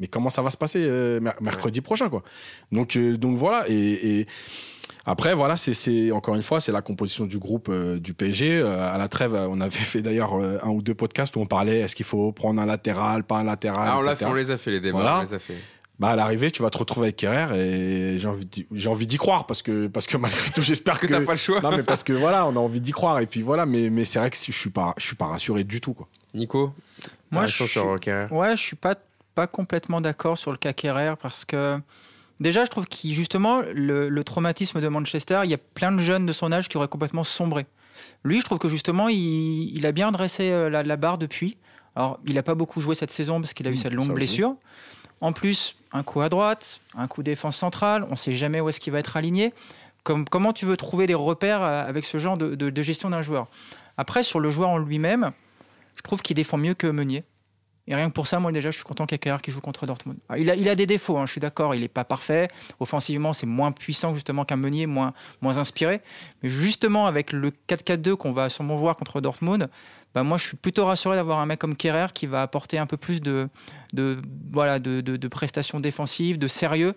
S3: Mais comment ça va se passer euh, mer- mercredi prochain, quoi? Donc, euh, donc voilà. Et, et après, voilà, c'est- encore une fois, c'est la composition du groupe euh, du PSG. Euh, à la trêve, on avait fait d'ailleurs euh, un ou deux podcasts où on parlait est-ce qu'il faut prendre un latéral, pas un latéral,
S1: Ah, on, l'a
S3: etc.
S1: fait, on les a fait les débats.
S3: Voilà.
S1: On les a fait.
S3: Bah à l'arrivée, tu vas te retrouver avec Kerrer et j'ai envie d'y- j'ai envie d'y croire parce que parce que malgré tout, j'espère
S1: Parce que t'as pas le choix.
S3: non mais parce que voilà, on a envie d'y croire et puis voilà, mais mais c'est vrai que je suis pas je suis pas rassuré du tout quoi.
S1: Nico,
S4: Moi, je suis-
S1: sur Kerrer?
S4: Ouais, je suis pas, pas complètement d'accord sur le cas Kerrer parce que déjà, je trouve qu'il justement le, le traumatisme de Manchester, il y a plein de jeunes de son âge qui auraient complètement sombré. Lui, je trouve que justement, il, il a bien dressé euh, la, la barre depuis. Alors, il n'a pas beaucoup joué cette saison parce qu'il a eu
S3: Mmh,
S4: cette longue
S3: aussi.
S4: blessure. En plus, un coup à droite, un coup défense centrale, on ne sait jamais où est-ce qu'il va être aligné. Comme, comment tu veux trouver des repères euh, avec ce genre de, de- de gestion d'un joueur? Après, sur le joueur en lui-même, je trouve qu'il défend mieux que Meunier. Et rien que pour ça, moi déjà, je suis content qu'il y ait qui joue contre Dortmund. Ah, Il a, il a des défauts, hein, je suis d'accord, il n'est pas parfait. Offensivement, c'est moins puissant justement qu'un Meunier, moins, moins inspiré. Mais justement, avec le 4-4-2 qu'on va sûrement voir contre Dortmund, bah, moi, je suis plutôt rassuré d'avoir un mec comme Kerrer qui va apporter un peu plus de, de, voilà, de, de- prestations défensives, de sérieux.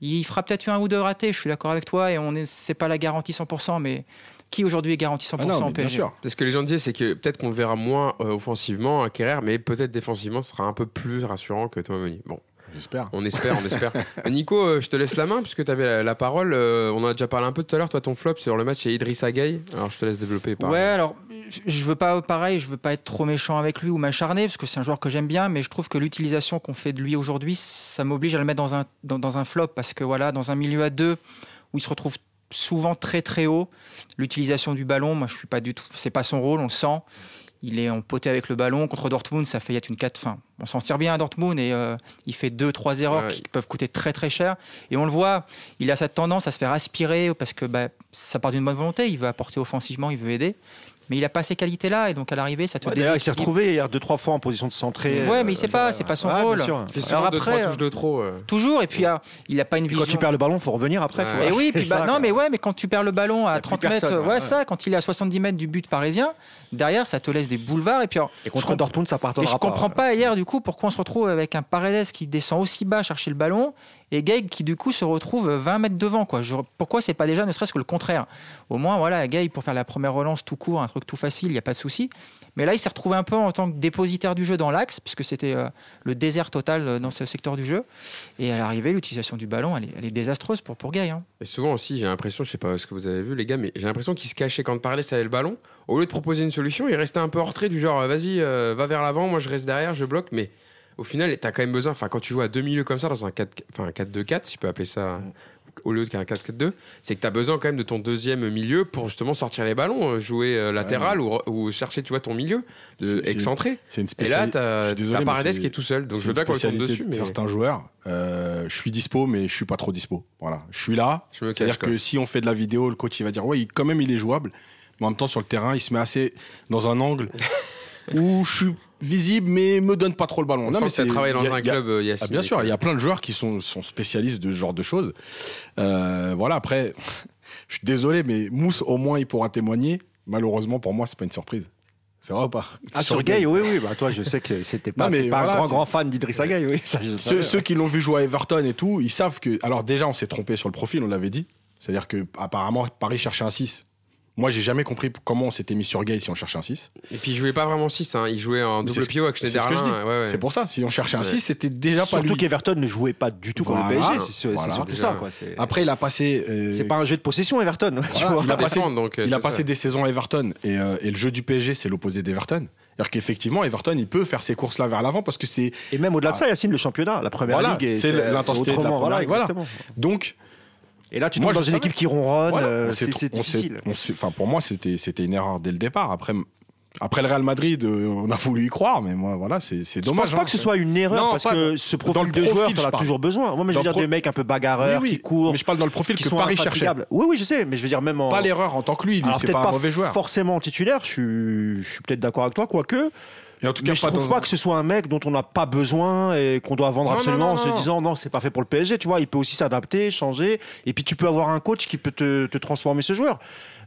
S4: Il fera peut-être un ou deux ratés, je suis d'accord avec toi, et on est, c'est pas la garantie 100%, mais qui aujourd'hui est garanti 100%
S3: Ah non,
S4: en
S3: mais bien
S4: PSG
S3: sûr.
S1: C'est ce que les gens disaient, c'est que peut-être qu'on le verra moins euh, offensivement à Kerrer, mais peut-être défensivement, ce sera un peu plus rassurant que Thomas Meunier. Bon,
S3: J'espère.
S1: on espère, on espère. Nico, euh, je te laisse la main puisque tu avais la, la parole. Euh, on en a déjà parlé un peu tout à l'heure. Toi, ton flop sur le match, c'est Idrissa Gueye. Alors, je te laisse développer. par-
S4: Ouais, alors je veux pas pareil, je veux pas être trop méchant avec lui ou m'acharner parce que c'est un joueur que j'aime bien, mais je trouve que l'utilisation qu'on fait de lui aujourd'hui, ça m'oblige à le mettre dans un dans, dans un flop parce que voilà, dans un milieu à deux où il se retrouve souvent très très haut, l'utilisation du ballon, moi je suis pas du tout, c'est pas son rôle, on le sent. Il est en poté avec le ballon contre Dortmund, ça fait être une 4 fin. On s'en tire bien à Dortmund et euh, il fait deux trois erreurs
S1: Ouais.
S4: qui peuvent coûter très très cher. Et on le voit, il a cette tendance à se faire aspirer parce que bah, ça part d'une bonne volonté. Il veut apporter offensivement, il veut aider. Mais il n'a pas ces qualités-là. Et donc à l'arrivée, ça te
S2: Ouais, D'ailleurs, il s'est retrouvé hier deux trois fois en position de centré.
S4: Ouais,
S2: euh,
S4: mais il sait pas, c'est pas son
S2: Ouais,
S4: rôle.
S1: Il fait
S4: Alors
S1: deux,
S4: après,
S1: trois
S4: euh,
S1: touches de trop. euh.
S4: Toujours. Et puis ah, il n'a pas une
S2: Puis
S4: vision.
S2: Quand tu perds le ballon, faut revenir après. tu
S1: Ouais.
S2: vois.
S4: Et oui, puis bah, non, mais ouais, mais quand tu perds le ballon à
S2: Y a plus
S4: 30 mètres,
S2: personne,
S4: ouais,
S2: ouais.
S4: ça, quand il est à 70 mètres du but parisien, derrière, ça te laisse des boulevards. Et puis alors,
S2: Et
S4: je
S2: contre Dortmund, ça
S4: Et
S2: pardonnera
S4: je comprends pas hier du coup pourquoi on se retrouve avec un Paredes qui descend aussi bas chercher le ballon et Gay qui du coup se retrouve 20 mètres devant quoi. Pourquoi c'est pas déjà ne serait-ce que le contraire? Au moins voilà Gay pour faire la première relance tout court, un truc tout facile, il y a pas de souci. Mais là il s'est retrouvé un peu en tant que dépositaire du jeu dans l'axe puisque c'était euh, le désert total euh, dans ce secteur du jeu. Et à l'arrivée l'utilisation du ballon elle est, désastreuse pour pour hein.
S1: Et souvent aussi, j'ai l'impression, je sais pas ce que vous avez vu, les gars, mais j'ai l'impression qu'il se cachait quand Parles avait le ballon. Au lieu de proposer une solution, il restait un peu en retrait du genre, euh, vas-y, va vers l'avant, moi je reste derrière, je bloque. Mais au final, t'as quand même besoin, enfin, quand tu joues à deux milieux comme ça, dans un 4 enfin, un 4-2-4, si je peux appeler ça, au lieu qu'un 4-4-2, c'est que t'as besoin quand même de ton deuxième milieu pour justement sortir les ballons, euh, jouer euh, latéral ou, ou chercher, tu vois, ton milieu, de excentré.
S3: C'est une
S1: Et là,
S3: je suis désolé,
S1: Paredes
S3: c'est-
S1: qui est tout seul. Donc je veux bien
S3: une
S1: qu'on le dessus,
S3: de
S1: mais
S3: certains joueurs. Euh, je suis dispo, mais je suis pas trop dispo. Voilà, je suis là. C'est-à-dire que si on fait de la vidéo, le coach il va dire ouais, il- quand même il est jouable. Mais en même temps sur le terrain, il se met assez dans un angle où je suis visible, mais me donne pas trop le ballon.
S1: On
S3: Non, mais c'est-
S1: travaillé dans
S3: y a-
S1: un
S3: il y a-
S1: club, euh,
S3: Ah, bien sûr, il y a plein de joueurs qui sont, sont spécialistes de ce genre de choses. Euh, voilà, après, je suis désolé, mais Mousse, au moins, il pourra témoigner. Malheureusement, pour moi, c'est pas une surprise. C'est vrai ou pas?
S2: Ah, sur Gay, oui, oui. Bah, toi, je sais que c'était pas,
S3: Non, mais
S2: t'es pas
S3: voilà,
S2: un grand, grand fan d'Idrissa Gueye, oui. Ça, je
S3: ceux qui l'ont vu jouer à Everton et tout, ils savent que. Alors, déjà, on s'est trompé sur le profil, on l'avait dit. C'est-à-dire que apparemment Paris cherchait un 6. Moi, j'ai jamais compris comment on s'était mis sur Gay si on cherchait un 6.
S1: Et puis il jouait pas vraiment 6, hein. il jouait en double
S3: c'est-
S1: pivot avec
S3: c'est ce que
S1: Schneiderlin.
S3: je dis.
S1: ouais, ouais.
S3: C'est pour ça, si on cherchait un
S1: Ouais.
S3: 6, c'était déjà pas
S2: Surtout qu'Everton ne jouait pas du tout comme le. PSG. C'est c'est
S3: Voilà.
S2: surtout
S1: Déjà.
S2: ça, quoi. C'est
S3: Après, il a passé. euh,
S2: c'est pas un jeu de possession, Everton. tu
S3: Voilà,
S2: vois.
S3: il a
S1: Pas
S3: passé-
S1: défendre, donc, euh,
S3: il a
S1: c'est
S3: passé des saisons à Everton et, euh, et le jeu du PSG, c'est l'opposé d'Everton. C'est-à-dire qu'effectivement, Everton, il peut faire ces courses-là vers l'avant parce que c'est.
S2: Et même au-delà de ça, Yacine, le championnat, la première
S3: Voilà,
S2: ligue, et
S3: c'est l'intensité de la première
S2: voilà,
S3: ligue, voilà. Donc,
S2: Et là, tu tombes dans une équipe qui ronronne,
S3: Voilà,
S2: euh, c'est difficile.
S3: Enfin, pour moi, c'était une erreur dès le départ. Après, après le Real Madrid, euh, on a voulu y croire, mais moi, voilà, c'est c'est
S2: Je
S3: dommage.
S2: pense pas
S3: hein.
S2: que ce soit une erreur
S3: Non,
S2: parce
S3: pas
S2: que ce profil
S3: le
S2: de joueur,
S3: profil,
S2: t'en as toujours besoin. Moi, mais je veux dire
S3: pro-
S2: des mecs un peu bagarreurs,
S3: oui.
S2: qui courent,
S3: Mais je parle dans le profil
S2: qui
S3: que
S2: sont
S3: Paris cherchait.
S2: Oui, oui, je sais, mais je veux dire même en.
S3: Pas l'erreur en tant que lui, lui, c'est pas
S2: pas
S3: un mauvais joueur.
S2: forcément titulaire, je suis, je suis peut-être d'accord avec toi, quoique
S3: Et en tout cas,
S2: Mais je
S3: pas
S2: trouve
S3: dans-
S2: pas que ce soit un mec dont on n'a pas besoin et qu'on doit vendre
S1: Non,
S2: absolument
S1: non, non,
S2: en se disant non, c'est pas fait pour le PSG. Tu vois, il peut aussi s'adapter, changer. Et puis tu peux avoir un coach qui peut te, te transformer ce joueur.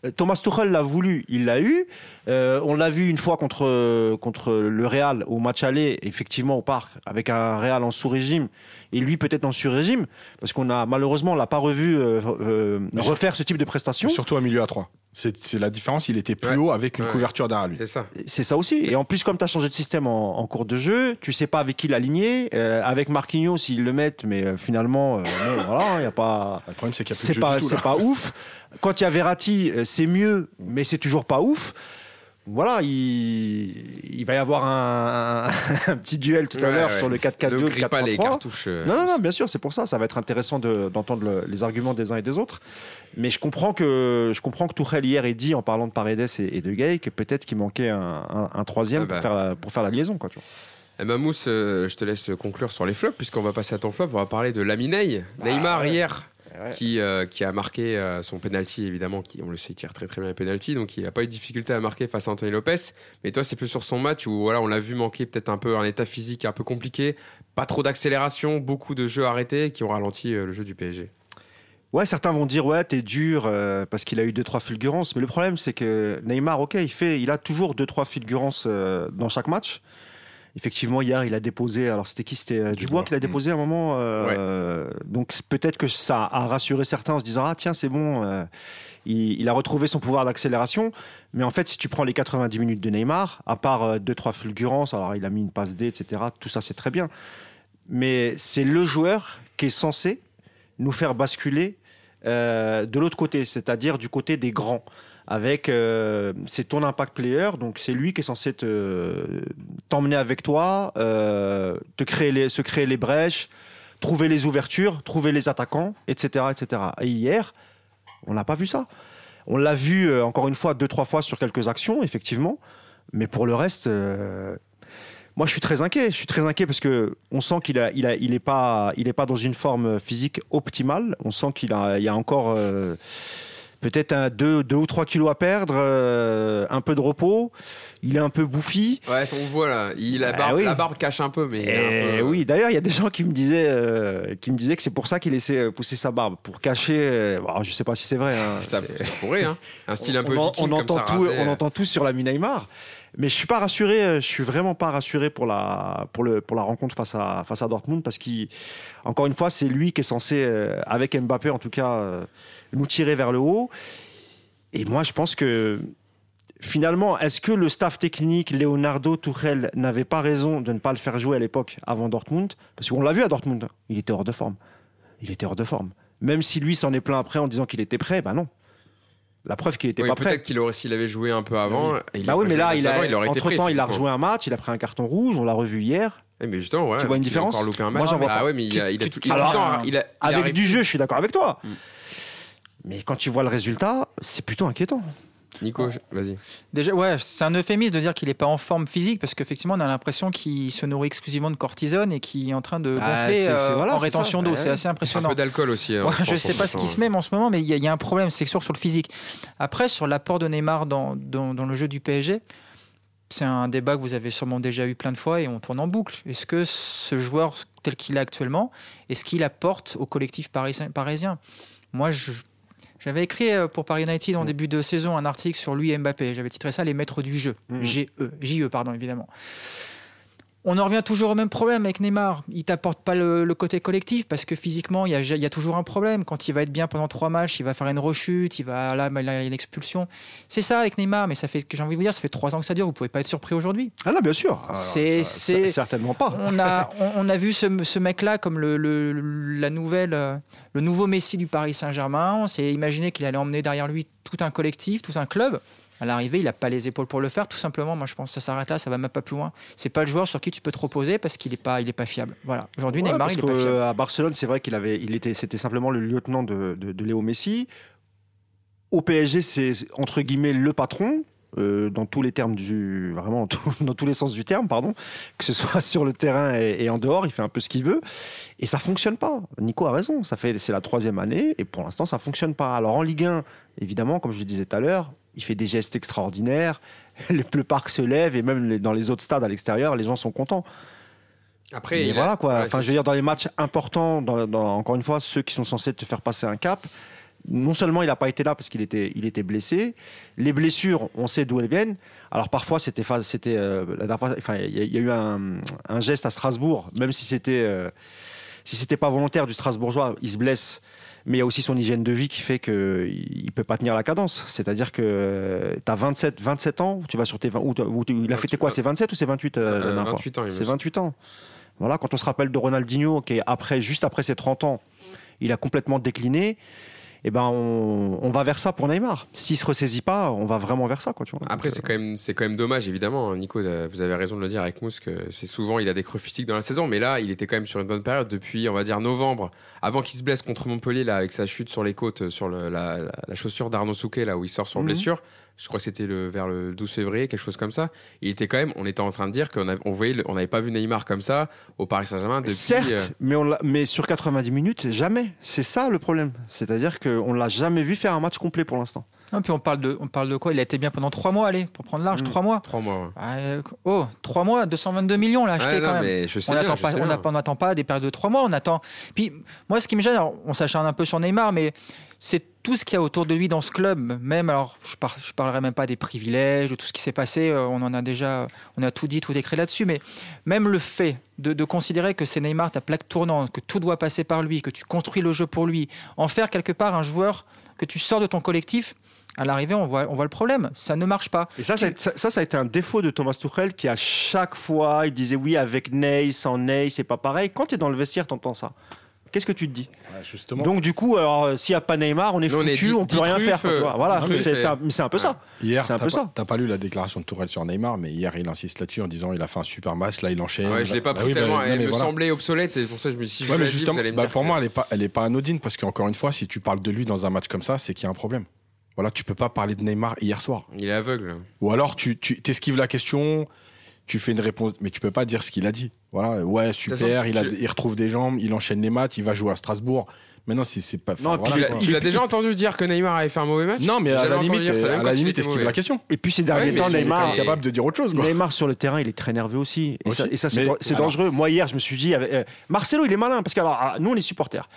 S2: Euh, Thomas Tuchel l'a voulu, il l'a eu. Euh, on l'a vu une fois contre, contre le Real au match aller, effectivement au parc, avec un Real en sous-régime et lui peut-être en sur-régime, parce qu'on a malheureusement on l'a pas revu euh, euh, refaire ce type de prestation.
S3: Surtout à milieu à 3. C'est c'est la différence, il était plus
S1: Ouais.
S3: haut avec une
S1: Ouais.
S3: couverture derrière lui.
S1: C'est ça.
S2: C'est ça aussi. Et en plus, comme tu as changé de système en, en cours de jeu, tu sais pas avec qui l'aligner. Euh, avec Marquinhos, s'ils le mettent, mais euh, finalement, euh, bon, voilà, il y a pas.
S3: Le problème, c'est qu'il y a plus de jeu
S2: pas, c'est pas ouf. Quand il y a Verratti, euh, c'est mieux, mais c'est toujours pas ouf. Voilà, il, il va y avoir un, un petit duel tout à
S1: Ouais,
S2: l'heure
S1: ouais.
S2: sur le 4-4-2,
S1: Ne pas les
S2: 4-3-3.
S1: cartouches. euh,
S2: Non, non, non, bien sûr, c'est pour ça. Ça va être intéressant de- d'entendre le- les arguments des uns et des autres. Mais je comprends que je comprends que Tourelle hier ait dit en parlant de Paredes et, et de Gay que peut-être qu'il manquait un, un- un troisième
S1: Ah bah.
S2: pour, faire la, pour faire la liaison. Quoi, tu vois.
S1: Eh ben Mousse, euh, je te laisse conclure sur les flops, puisqu'on va passer à ton flop. On va parler de Laminei, Neymar
S2: ouais.
S1: hier,
S2: Ouais.
S1: qui, euh, qui a marqué euh, son penalty, évidemment. Qui, on le sait, il tire très très bien les penalty, donc il n'a pas eu de difficulté à marquer face à Anthony Lopez. Mais toi, c'est plus sur son match où voilà, on l'a vu manquer peut-être un peu un état physique un peu compliqué, pas trop d'accélération, beaucoup de jeux arrêtés qui ont ralenti euh, le jeu du PSG.
S2: Ouais, certains vont dire ouais, t'es dur euh, parce qu'il a eu deux trois fulgurances. Mais le problème, c'est que Neymar, ok, il fait, il a toujours deux trois fulgurances euh, dans chaque match. Effectivement, hier, il a déposé. Alors, c'était qui? C'était euh, Dubois qui l'a déposé à un moment. euh, Donc, c'est peut-être que ça a rassuré certains en se disant ah tiens, c'est bon. euh, il, il a retrouvé son pouvoir d'accélération. Mais en fait, si tu prends les 90 minutes de Neymar, à part deux trois fulgurances, alors il a mis une passe D, etc. Tout ça, c'est très bien. Mais c'est le joueur qui est censé nous faire basculer de l'autre côté, c'est-à-dire du côté des grands. Avec, euh, c'est ton impact player, donc c'est lui qui est censé te t'emmener avec toi, euh, te créer se créer les brèches, trouver les ouvertures, trouver les attaquants, etc., etc. Et hier, on n'a pas vu ça. On l'a vu euh, encore une fois deux trois fois sur quelques actions, effectivement, mais pour le reste, moi je suis très inquiet. Je suis très inquiet parce que on sent qu'il a, est pas, il est pas dans une forme physique optimale. On sent qu'il a, il y a encore peut-être un deux, deux ou trois kilos à perdre, euh, un peu de repos. Il est un peu bouffi.
S1: Ouais, on voit là. Il, la,
S2: Bah
S1: barbe,
S2: oui.
S1: la barbe cache un peu, mais. un
S2: Et
S1: peu-
S2: oui, d'ailleurs, il y a des gens qui me disaient, euh, qui me disaient que c'est pour ça qu'il laissait euh, pousser sa barbe, pour cacher. euh, bon, je sais pas si c'est vrai. hein.
S1: Ça, ça pourrait, hein. Un style un peu
S2: on,
S1: viking
S2: on
S1: comme
S2: entend
S1: ça.
S2: tout, on entend tout sur la Neymar. Mais je suis pas rassuré, euh, je suis vraiment pas rassuré pour la, pour le, pour la rencontre face à, face à Dortmund parce qu'encore une fois, c'est lui qui est censé, euh, avec Mbappé en tout cas, euh, nous tirer vers le haut. Et moi, je pense que finalement, est-ce que le staff technique, Leonardo Tuchel, n'avait pas raison de ne pas le faire jouer à l'époque avant Dortmund? Parce qu'on l'a vu à Dortmund, hein. il était hors de forme. Il était hors de forme. Même si lui s'en est plein après en disant qu'il était prêt, bah non. La preuve qu'il était
S1: Oui,
S2: pas prêt.
S1: peut-être qu'il aurait, s'il avait joué un peu avant. il
S2: Bah oui, mais là, il a,
S1: il aurait été
S2: entre
S1: prêt,
S2: temps, il a rejoué un match, il a pris un carton rouge, on l'a revu hier.
S1: Eh, mais justement, ouais,
S2: Tu vois une
S1: il a
S2: différence
S1: encore loupé un match.
S2: Moi, j'en vois
S1: ah
S2: pas.
S1: ouais, mais il a, il a
S2: Tu-
S1: tout,
S2: tu-
S1: il a tout le
S2: alors,
S1: temps. Il a, il
S2: Avec du jeu, je suis d'accord avec toi.
S1: Mm.
S2: Mais quand tu vois le résultat, c'est plutôt inquiétant.
S1: Nico, vas-y.
S4: Déjà, ouais, c'est un euphémisme de dire qu'il n'est pas en forme physique parce qu'effectivement, on a l'impression qu'il se nourrit exclusivement de cortisone et qu'il est en train de
S2: Ah,
S4: gonfler euh,
S2: voilà,
S4: en rétention d'eau.
S2: ouais.
S4: C'est assez
S1: Un
S4: impressionnant.
S1: peu d'alcool aussi. hein,
S4: Ouais,
S1: je pense,
S4: sais pas ce qui
S1: hein.
S4: se met en ce moment, mais il y, a- il y a un problème, c'est sûr sur le physique. Après, sur l'apport de Neymar dans, dans, dans le jeu du PSG, c'est un débat que vous avez sûrement déjà eu plein de fois et on tourne en boucle. Est-ce que ce joueur tel qu'il est actuellement, est-ce qu'il apporte au collectif parisien, parisien? Moi, je- j'avais écrit euh, pour Paris United en
S2: Mm.
S4: début de saison un article sur lui et Mbappé. J'avais titré ça Les maîtres du jeu.
S2: Mm.
S4: GE, JE, pardon, évidemment. On en revient toujours au même problème avec Neymar. Il t'apporte pas le, le côté collectif parce que physiquement, il y, a, y toujours un problème. Quand il va être bien pendant trois matchs, il va faire une rechute, il va là, il a une expulsion. C'est ça avec Neymar, mais ça fait, j'ai envie de vous dire, ça fait trois ans que ça dure. Vous pouvez pas être surpris aujourd'hui.
S2: Ah là, bien sûr. Alors,
S4: C'est-
S2: certainement pas.
S4: On a, on, on a vu ce, ce mec-là comme le, la nouvelle, le nouveau Messi du Paris Saint-Germain. On s'est imaginé qu'il allait emmener derrière lui tout un collectif, tout un club. À l'arrivée, il n'a pas les épaules pour le faire. Tout simplement, moi, je pense que ça s'arrête là, ça va même pas plus loin. C'est pas le joueur sur qui tu peux te reposer parce qu'il n'est pas, il est pas fiable. Voilà. Aujourd'hui,
S2: Ouais,
S4: Neymar,
S2: parce
S4: il est pas fiable.
S2: qu'à Barcelone, c'est vrai qu'il avait, il était, c'était simplement le lieutenant de, de- de Léo Messi. Au PSG, c'est entre guillemets le patron. euh, dans tous les termes du vraiment tout- dans tous les sens du terme pardon que ce soit sur le terrain et, et en dehors il fait un peu ce qu'il veut et ça fonctionne pas Nico a raison ça fait c'est la troisième année et pour l'instant ça fonctionne pas alors en Ligue 1 évidemment comme je le disais tout à l'heure il fait des gestes extraordinaires le, le parc se lève et même dans les autres stades à l'extérieur, les gens sont contents.
S1: Après,
S2: Mais
S1: il a-
S2: voilà quoi.
S1: ouais,
S2: enfin, je veux dire, dans les matchs importants, dans, dans- encore une fois, ceux qui sont censés te faire passer un cap, non seulement il n'a pas été là parce qu'il était, il était blessé, les blessures, on sait d'où elles viennent. Alors parfois, c'était, c'était, euh, enfin, il y, a- il y a eu un, un geste à Strasbourg, même si c'était, euh, si c'était pas volontaire du Strasbourgeois, il se blesse. Mais il y a aussi son hygiène de vie qui fait qu'il ne peut pas tenir la cadence. C'est-à-dire que tu as 27, 27 ans, tu vas sur tes 20, ou, ou- il a fêté quoi C'est 27 ou c'est 28 euh, la
S1: Euh,
S2: fois
S1: 28 ans,
S2: C'est
S1: semble.
S2: 28 ans. Voilà, quand on se rappelle de Ronaldinho, qui est après, juste après ses 30 ans, il a complètement décliné. Et ben, on, on va vers ça pour Neymar. S'il se ressaisit pas, on va vraiment vers ça, quoi. Tu vois.
S1: Après, c'est quand même, c'est quand même dommage, évidemment. hein, Nico, euh, vous avez raison de le dire avec Mousse que c'est souvent il a des creux physiques dans la saison, mais là, il était quand même sur une bonne période depuis, on va dire novembre, avant qu'il se blesse contre Montpellier là avec sa chute sur les côtes, sur le- la, la- la chaussure d'Arnaud Souquet là où il sort sur
S2: Mhm.
S1: blessure. Je crois que c'était le, vers le 12 février, quelque chose comme ça. Il était quand même, on était en train de dire qu'on avait- on voyait, le- on n'avait pas vu Neymar comme ça au Paris Saint-Germain depuis.
S2: Certes,
S1: euh,
S2: mais, on l'a- mais sur 90 minutes, jamais. C'est ça le problème. C'est-à-dire qu'on ne l'a jamais vu faire un match complet pour l'instant.
S4: Non, puis on parle, de, on parle de quoi? Il a été bien pendant trois mois, allez, pour prendre large,
S2: Mm.
S4: trois mois.
S1: trois mois. ouais.
S4: Ah, euh, oh, trois mois, 222 millions, là, acheté
S1: Ouais,
S4: quand
S1: non,
S4: même.
S1: mais je sais
S4: On n'attend pas, on pas- on n'attend pas des périodes de trois mois, on attend. Puis moi, ce qui me gêne, alors, on s'acharne un peu sur Neymar, mais c'est tout ce qu'il y a autour de lui dans ce club. Même alors, je, par, je parlerai même pas des privilèges, de tout ce qui s'est passé. euh, On en a déjà, on a tout dit, tout écrit là-dessus. Mais même le fait de, de considérer que c'est Neymar ta plaque tournante, que tout doit passer par lui, que tu construis le jeu pour lui, en faire quelque part un joueur que tu sors de ton collectif. À l'arrivée, on voit, on voit le problème. Ça ne marche pas.
S2: Et ça, ça, a été- ça, ça, ça a été un défaut de Thomas Tuchel qui, à chaque fois, il disait oui, avec Ney, sans Ney, c'est pas pareil. Quand tu es dans le vestiaire, tu entends ça. Qu'est-ce que tu te dis
S3: justement.
S2: Donc, du coup, alors, euh, s'il n'y a pas Neymar, on est
S1: Nous, on est
S2: foutu, on peut
S1: dix
S2: rien
S1: truffes,
S2: faire. quoi, tu vois.
S1: euh,
S2: Voilà, c'est un, peu ça.
S3: Hier,
S2: C'est un
S3: t'as
S2: peu
S3: pas,
S2: ça.
S3: t'as pas lu la déclaration de Tourelle sur Neymar, mais hier, il insiste là-dessus en disant il a fait un super match, là, il enchaîne.
S1: Ouais, je l'ai pas
S3: Bah
S1: pris
S3: oui, bah,
S1: tellement. elle
S3: mais
S1: me
S3: voilà.
S1: semblait obsolète et pour ça je me suis dit,
S3: Ouais,
S1: je
S3: mais
S1: vous
S3: justement,
S1: vous allez me
S3: bah,
S1: dire
S3: pour
S1: que-
S3: moi, elle est pas, elle est pas anodine parce qu'encore une fois, si tu parles de lui dans un match comme ça, c'est qu'il y a un problème. Voilà, tu peux pas parler de Neymar hier soir.
S1: il est aveugle.
S3: Ou alors tu, tu t'esquives la question, tu fais une réponse, mais tu peux pas dire ce qu'il a dit. Voilà, ouais, super, il, a, il retrouve des jambes, il enchaîne les matchs, il va jouer à Strasbourg. Mais non, c'est pas.
S2: Non, puis
S3: voilà,
S1: tu l'as- déjà entendu dire que Neymar avait fait un mauvais match
S3: Non, mais à la limite, à la limite, esquive la question?
S2: Et puis ces derniers
S1: Ouais,
S2: temps, Neymar,
S1: mais-
S3: Capable de dire autre chose. quoi.
S2: Neymar sur le terrain, il est très nerveux aussi. Et ça,
S3: Aussi.
S2: et ça, c'est
S3: alors-
S2: dangereux. Moi, hier, je me suis dit, avec- euh, Marcelo, il est malin. Parce que alors, ah, nous, on est supporters.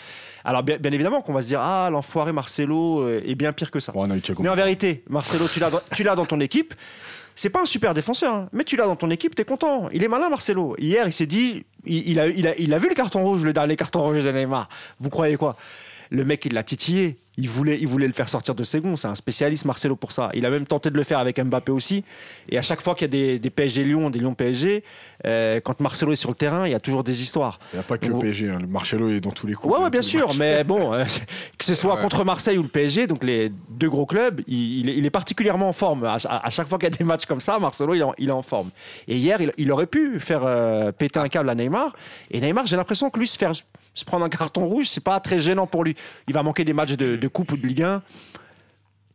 S2: Alors, bien, bien évidemment qu'on va se dire, ah, l'enfoiré Marcelo euh, est bien pire que ça. Mais en vérité, Marcelo, tu l'as dans, tu l'as dans ton équipe. C'est pas un super défenseur, hein, mais tu l'as dans ton équipe, t'es content. Il est malin, Marcelo. Hier, il s'est dit, il, a, il, a, il a vu le carton rouge, le dernier carton rouge de Neymar. Vous croyez quoi? Le mec, il l'a titillé. Il voulait, il voulait le faire sortir de ses gonds. C'est un spécialiste, Marcelo, pour ça. Il a même tenté de le faire avec Mbappé aussi. Et à chaque fois qu'il y a des, des PSG Lyon, des Lyon PSG, euh, quand Marcelo est sur le terrain, il y a toujours des histoires.
S3: Il n'y a pas que. PSG. hein. Le Marcelo est dans tous les coups.
S2: Ouais, ouais, bien sûr, mais bon, euh, que ce soit
S1: Ouais.
S2: contre Marseille ou le PSG, donc les deux gros clubs, il, est, il est particulièrement en forme. À, à- à chaque fois qu'il y a des matchs comme ça, Marcelo, il est en, il est en forme. Et hier, il, il aurait pu faire euh, péter un câble à Neymar. Et Neymar, j'ai l'impression que lui, se faire se prendre un carton rouge, c'est pas très gênant pour lui. Il va manquer des matchs de, coupe ou de Ligue 1.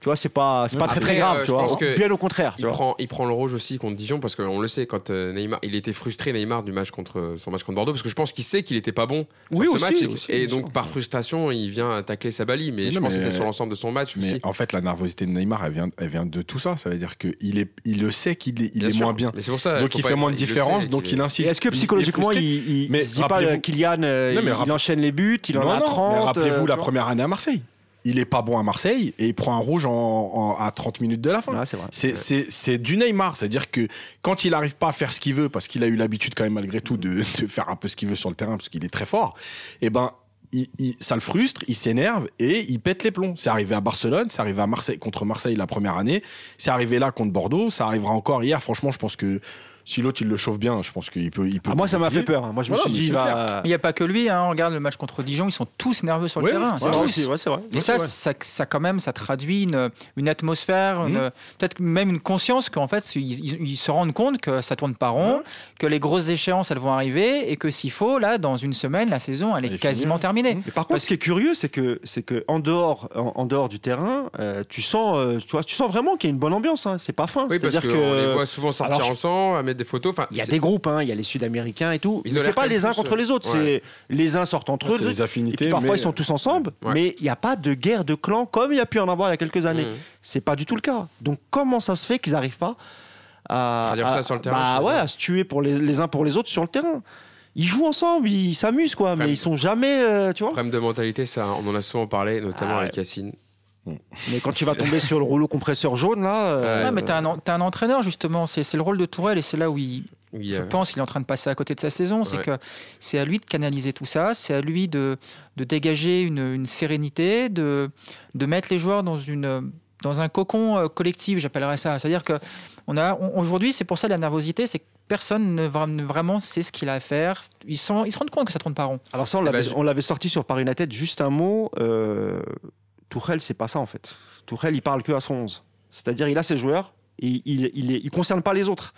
S2: Tu vois, c'est pas, c'est pas très
S1: Après,
S2: très grave.
S1: euh,
S2: tu vois.
S1: pense que
S2: Bien au contraire. tu
S1: Il
S2: vois.
S1: prend, il prend le rouge aussi contre Dijon parce qu'on le sait quand euh, Neymar, il était frustré Neymar du match contre son match contre Bordeaux parce que je pense qu'il sait qu'il était pas bon
S2: Oui,
S1: sur ce
S2: aussi,
S1: match et-
S2: aussi,
S1: et,
S2: bien
S1: donc par frustration il vient tacler Sabali mais
S3: Mais
S1: je
S3: non,
S1: pense que c'était sur l'ensemble de son match
S3: Mais
S1: aussi.
S3: en fait, la nervosité de Neymar, elle vient, elle vient de tout ça. Ça veut dire qu'il est, il le sait qu'il est, il
S1: Bien
S3: est
S1: sûr.
S3: moins bien.
S1: Mais c'est pour ça.
S3: Donc il fait
S1: être-
S3: moins de différence,
S1: sait
S3: donc il insiste.
S2: Est-ce que
S3: Il- il
S2: psychologiquement, il, il, il se dit pas, euh, Kylian, euh, il, il enchaîne les buts, il en a
S3: non,
S2: 30.
S3: mais rappelez-vous
S2: euh,
S3: la première année à Marseille. Il est pas bon à Marseille et il prend un rouge en, en- à 30 minutes de la fin.
S2: C'est
S3: du Neymar, c'est-à-dire que quand il n'arrive pas à faire ce qu'il veut, parce qu'il a eu l'habitude quand même malgré tout de, de faire un peu ce qu'il veut sur le terrain, parce qu'il est très fort, et ben il, il- ça le frustre, il s'énerve et il pète les plombs. C'est arrivé à Barcelone, c'est arrivé à Marseille contre Marseille la première année, c'est arrivé là contre Bordeaux, ça arrivera encore hier. Franchement, je pense que si l'autre il le chauffe bien, je pense qu'il peut. Il peut
S2: Ah, moi, ça m'a fait peur. hein. Moi, je me
S3: Voilà,
S2: suis
S3: mais
S2: dit, il
S3: c'est
S2: va.
S4: Il n'y a pas que lui, hein. on regarde le match contre Dijon, ils sont tous nerveux sur le
S3: Oui,
S4: terrain.
S3: Ouais,
S2: vrai
S3: oui.
S2: aussi, ouais, c'est vrai.
S4: Et
S3: Ouais,
S4: ça,
S3: c'est vrai.
S4: ça, ça, quand même, ça traduit une, une atmosphère, une-
S3: Mhm.
S4: peut-être même une conscience qu'en fait, ils, ils- ils se rendent compte que ça tourne pas rond, que les grosses échéances, elles vont arriver et que s'il faut, là, dans une semaine, la saison, elle est
S3: Elle est
S4: quasiment terminée.
S2: Et par contre, ce qui est curieux, c'est que c'est que en dehors, en, en dehors du terrain, euh, tu sens, euh, tu vois, tu sens vraiment qu'il y a une bonne ambiance. Hein. C'est pas fin.
S1: Oui parce
S2: C'est-à-dire
S1: qu'on
S2: que
S1: les voit souvent sortir
S2: Alors, je-
S1: ensemble, à mettre des photos. Enfin,
S2: il y a des groupes, hein. Il y a les Sud-Américains et tout.
S1: Ils
S2: Mais c'est pas les uns contre les autres.
S1: ouais.
S2: C'est les uns sortent entre eux.
S3: les
S2: Et
S3: affinités.
S2: puis parfois
S3: mais-
S2: ils sont tous ensemble,
S1: Ouais.
S2: mais il n'y a pas de guerre de clans comme il y a pu en avoir il y a quelques années.
S1: Mhm.
S2: C'est pas du tout le cas. Donc comment ça se fait qu'ils n'arrivent pas à,
S1: Traduire
S2: à-
S1: ça sur le terrain, tu
S2: bah ouais, à se tuer pour les, les uns pour les autres sur le terrain? Ils jouent ensemble, ils s'amusent quoi, mais ils sont jamais, euh, tu vois?
S1: Problème de mentalité, ça, on en a souvent parlé, notamment
S2: Ah ouais.
S1: avec Yacine.
S2: Mais quand tu vas tomber sur le rouleau compresseur jaune là, euh,
S4: Ouais, mais t'as un, un entraîneur justement, c'est le rôle de Tourelle et c'est là où il,
S1: Oui,
S4: je
S1: euh,
S4: pense qu'il est en train de passer à côté de sa saison. C'est
S1: Ouais.
S4: que c'est à lui de canaliser tout ça, c'est à lui de, de dégager une, une sérénité, de, de mettre les joueurs dans, une, dans un cocon euh, collectif, j'appellerais ça. C'est-à-dire que on a, on- aujourd'hui, c'est pour ça la nervosité, c'est que personne ne, vra- ne vraiment sait ce qu'il a à faire. Ils, sont, ils se rendent compte que ça tourne pas rond.
S2: Alors ça, on l'avait, l'avait sorti sur Paris United. Juste un mot, euh, Tourelle, c'est pas ça en fait. Tourelle, il parle que à son 11. C'est-à-dire, il a ses joueurs, et il, il, concerne pas les autres.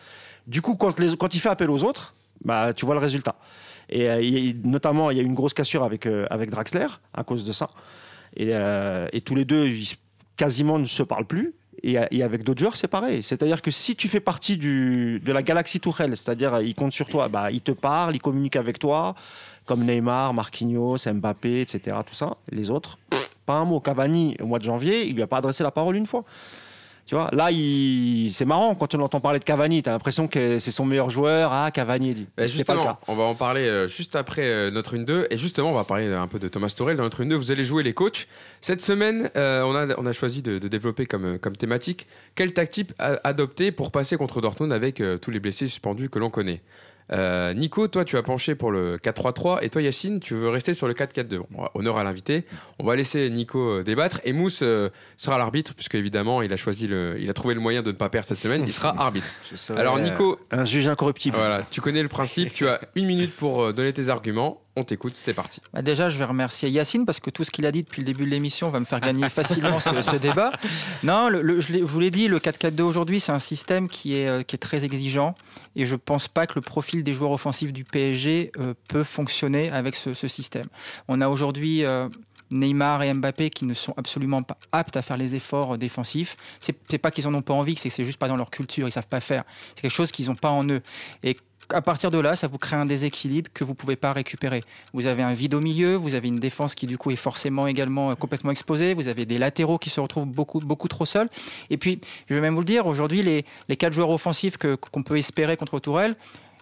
S2: Du coup, quand, quand il fait appel aux autres, bah, tu vois le résultat. Et euh, notamment, il y a eu une grosse cassure avec, euh, avec Draxler à cause de ça. Et, euh, et tous les deux, ils quasiment ne se parlent plus. Et, et avec d'autres joueurs, c'est pareil. C'est-à-dire que si tu fais partie du, de la galaxie Tourelle, c'est-à-dire il compte sur toi, bah, il te parle, il communique avec toi, comme Neymar, Marquinhos, Mbappé, etc. Tout ça. Les autres, pas un mot. Cavani, au mois de janvier, il lui a pas adressé la parole une fois. Tu vois, là, il... c'est marrant quand on entend parler de Cavani. Tu as l'impression que c'est son meilleur joueur. Ah, Cavani, dit.
S1: Bah,
S2: pas le
S1: justement,
S2: cas.
S1: on va en parler euh, juste après euh, notre 1-2. Et justement, on va parler un peu de Thomas Tourelle dans notre 1-2. Vous allez jouer les coachs. Cette semaine, euh, on, a, on a choisi de, de développer comme, comme thématique quelle tactique adopter pour passer contre Dortmund avec euh, tous les blessés suspendus que l'on connaît? Euh, Nico, toi, tu as penché pour le 4-3-3 et toi, Yacine, tu veux rester sur le 4-4-2. Bon, honneur à l'invité. On va laisser Nico euh, débattre et Mousse euh, sera l'arbitre puisque évidemment, il a choisi le, il a trouvé le moyen de ne pas perdre cette semaine. Il sera arbitre. Alors,
S2: euh,
S1: Nico,
S2: Un juge incorruptible.
S1: voilà, tu connais le principe. Tu as une minute pour euh, donner tes arguments. On t'écoute, c'est parti.
S4: Bah déjà, je vais remercier Yacine parce que tout ce qu'il a dit depuis le début de l'émission va me faire gagner facilement ce, ce débat. Non, le, le- je vous l'ai dit, le 4-4-2 aujourd'hui, c'est un système qui est, euh, qui est très exigeant et je pense pas que le profil des joueurs offensifs du PSG euh, peut fonctionner avec ce, ce système. On a aujourd'hui euh, Neymar et Mbappé qui ne sont absolument pas aptes à faire les efforts défensifs. C'est c'est pas qu'ils en ont pas envie, c'est que c'est juste pas dans leur culture, ils savent pas faire. C'est quelque chose qu'ils n'ont pas en eux. Et à partir de là, ça vous crée un déséquilibre que vous pouvez pas récupérer. Vous avez un vide au milieu, vous avez une défense qui du coup est forcément également euh, complètement exposée, vous avez des latéraux qui se retrouvent beaucoup, beaucoup trop seuls. Et puis, je vais même vous le dire, aujourd'hui, les, les quatre joueurs offensifs que- qu'on peut espérer contre Tourelle,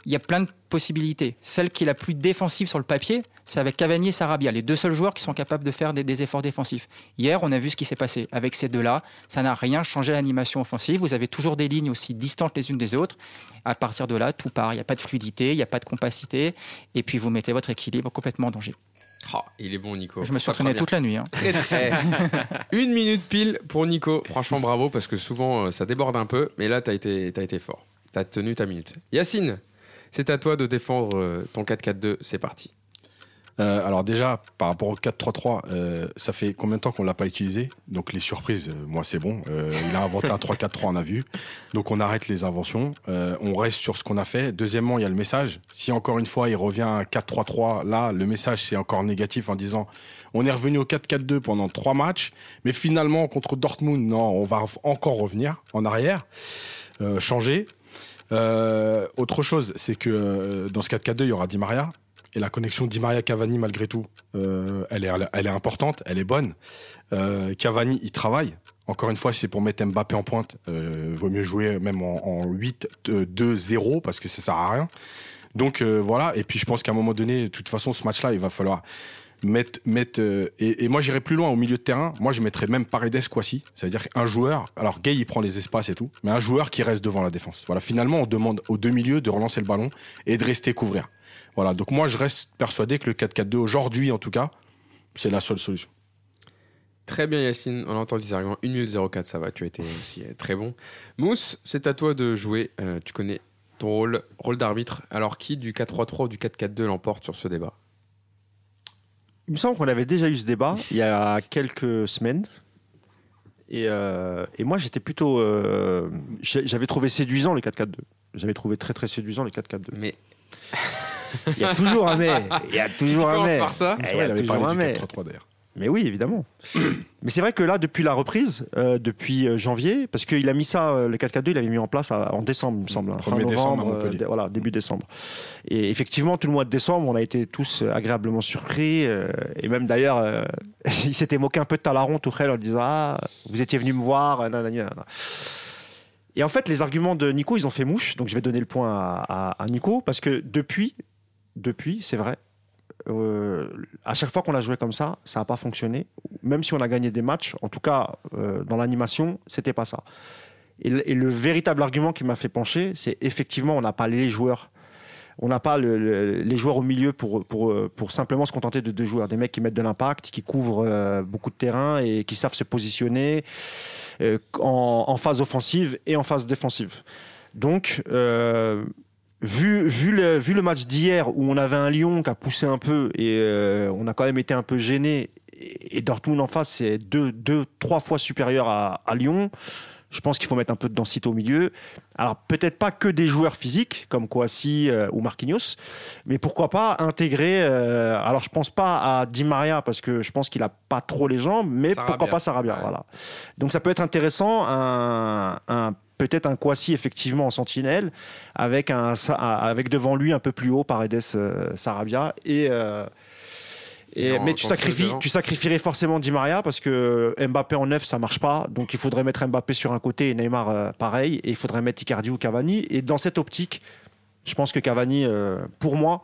S4: il y a plein de possibilités. Celle qui est la plus défensive sur le papier, c'est avec Cavani et Sarabia, les deux seuls joueurs qui sont capables de faire des, des efforts défensifs. Hier, on a vu ce qui s'est passé. Avec ces deux-là, ça n'a rien changé à l'animation offensive. Vous avez toujours des lignes aussi distantes les unes des autres. À partir de là, tout part. Il n'y a pas de fluidité, il n'y a pas de compacité. Et puis, vous mettez votre équilibre complètement en danger.
S1: Ah, il est bon, Nico.
S4: Je me suis entraîné toute la nuit. hein.
S1: Très, très. Une minute pile pour Nico. Franchement, bravo, parce que souvent, euh, ça déborde un peu. Mais là, t'as été, t'as été fort. T'as tenu ta minute. Yacine, c'est à toi de défendre euh, ton 4-4-2. C'est parti.
S3: Euh, alors déjà, par rapport au 4-3-3, euh, ça fait combien de temps qu'on l'a pas utilisé? Donc les surprises, moi c'est bon. Il a inventé un 3-4-3, on a vu. Donc on arrête les inventions. On reste sur ce qu'on a fait. Deuxièmement, il y a le message. Si encore une fois il revient à 4-3-3, là le message c'est encore négatif en disant on est revenu au 4-4-2 pendant trois matchs, mais finalement contre Dortmund, non, on va encore revenir en arrière, changer. Euh, autre chose, c'est que euh, dans ce 4-4-2, il y aura Di Maria. Et la connexion Di Maria-Cavani, malgré tout, euh, elle, est, importante, elle est bonne. Cavani, il travaille. Encore une fois, c'est pour mettre Mbappé en pointe. Vaut mieux jouer même en, en 8-2-0 parce que ça sert à rien. Donc voilà. Et puis je pense qu'à un moment donné, de toute façon, ce match-là, il va falloir mettre. mettre euh, et, moi, j'irai plus loin au milieu de terrain. Moi, je mettrais même Paredes Kwasi. Ça veut dire un joueur. Alors, Gay, il prend les espaces et tout, mais un joueur qui reste devant la défense. Voilà. Finalement, on demande aux deux milieux de relancer le ballon et de rester couvrir. Voilà. Donc moi, je reste persuadé que le 4-4-2 aujourd'hui, en tout cas, c'est la seule solution.
S1: Très bien, Yacine. On a entendu les arguments. 1 minute 04, ça va. Tu as été aussi euh, très bon. Mousse, c'est à toi de jouer. Euh, tu connais ton rôle, rôle d'arbitre. Alors, qui du 4-3-3 ou du 4-4-2 l'emporte sur ce débat?
S2: Il me semble qu'on avait déjà eu ce débat il y a quelques semaines. Et, euh, et moi, j'étais plutôt. euh, J'avais trouvé séduisant le 4-4-2. J'avais trouvé très très séduisant le 4-4-2.
S1: Mais
S2: Il y a toujours un mais. Il y a
S1: tu
S2: toujours un mais.
S1: par ça,
S2: Eh, il y a toujours un mais.
S3: du 4-3-3 d'ailleurs.
S2: Mais oui, évidemment. Mais c'est vrai que là, depuis la reprise, euh, depuis euh, janvier, parce qu'il a mis ça, euh, le 4-4-2, il avait mis en place à- en décembre, il me semble. hein,
S3: 1er décembre à Montpellier.
S2: dé- voilà, début décembre. Et effectivement, tout le mois de décembre, on a été tous euh, agréablement surpris. euh, et même d'ailleurs, euh, il s'était moqué un peu de Talaron, Tourelle, en disant Ah, vous étiez venu me voir. euh, nanani, nanana. Et en fait, les arguments de Nico, ils ont fait mouche. Donc je vais donner le point à, à- à Nico parce que depuis, depuis, c'est vrai, euh, à chaque fois qu'on a joué comme ça, ça n'a pas fonctionné. Même si on a gagné des matchs, en tout cas euh, dans l'animation, c'était pas ça. Et le, véritable argument qui m'a fait pencher, c'est effectivement, on n'a pas les joueurs. On n'a pas le- le- les joueurs au milieu pour, simplement se contenter de deux joueurs. Des mecs qui mettent de l'impact, qui couvrent euh, beaucoup de terrain et qui savent se positionner en, en phase offensive et en phase défensive. Donc, vu, vu, le, vu le match d'hier où on avait un Lyon qui a poussé un peu et euh, on a quand même été un peu gêné, et, Dortmund en face, c'est deux, deux, trois fois supérieur à, à Lyon. Je pense qu'il faut mettre un peu de densité au milieu. Alors peut-être pas que des joueurs physiques comme Kouassi euh, ou Marquinhos, mais pourquoi pas intégrer. euh, alors je pense pas à Di Maria parce que je pense qu'il a pas trop les jambes, mais
S1: Sarabia.
S2: pourquoi pas Sarabia.
S1: Ouais.
S2: Voilà. Donc ça peut être intéressant, un, un- peut-être un Kouassi effectivement en sentinelle, avec, un, avec devant lui un peu plus haut Paredes euh, Sarabia. Et, euh, et-
S1: Et en-
S2: mais tu, sacrifies, tu sacrifierais forcément Di Maria parce que Mbappé en neuf ça marche pas. Donc il faudrait mettre Mbappé sur un côté et Neymar euh, pareil. Et il faudrait mettre Icardi ou Cavani. Et dans cette optique, je pense que Cavani, euh, pour moi,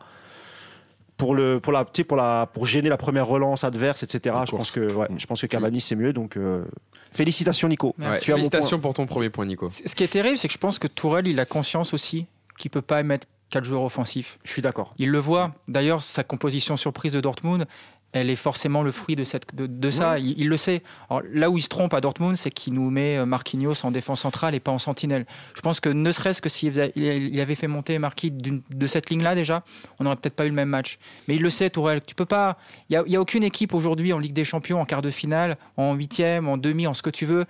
S2: pour le pour la pour la pour gêner la première relance adverse etc je pense que ouais, je pense que Cavani c'est mieux donc euh, félicitations Nico
S1: Ouais, félicitations pour ton premier point, Nico.
S4: Ce qui est terrible, c'est que je pense que Tourelle, il a conscience aussi qu'il peut pas mettre quatre joueurs offensifs.
S2: je suis d'accord
S4: Il le voit. D'ailleurs, sa composition surprise de Dortmund, elle est forcément le fruit de, cette, de, de ça. Il, il le sait. Alors, là où il se trompe à Dortmund, c'est qu'il nous met euh, Marquinhos en défense centrale et pas en sentinelle. Je pense que ne serait-ce que s'il il avait fait monter Marquis de cette ligne-là déjà, on n'aurait peut-être pas eu le même match. Mais il le sait, Tourelle. Tu peux pas. Il n'y a, il y a aucune équipe aujourd'hui en Ligue des Champions, en quart de finale, en huitième, en demi, en ce que tu veux,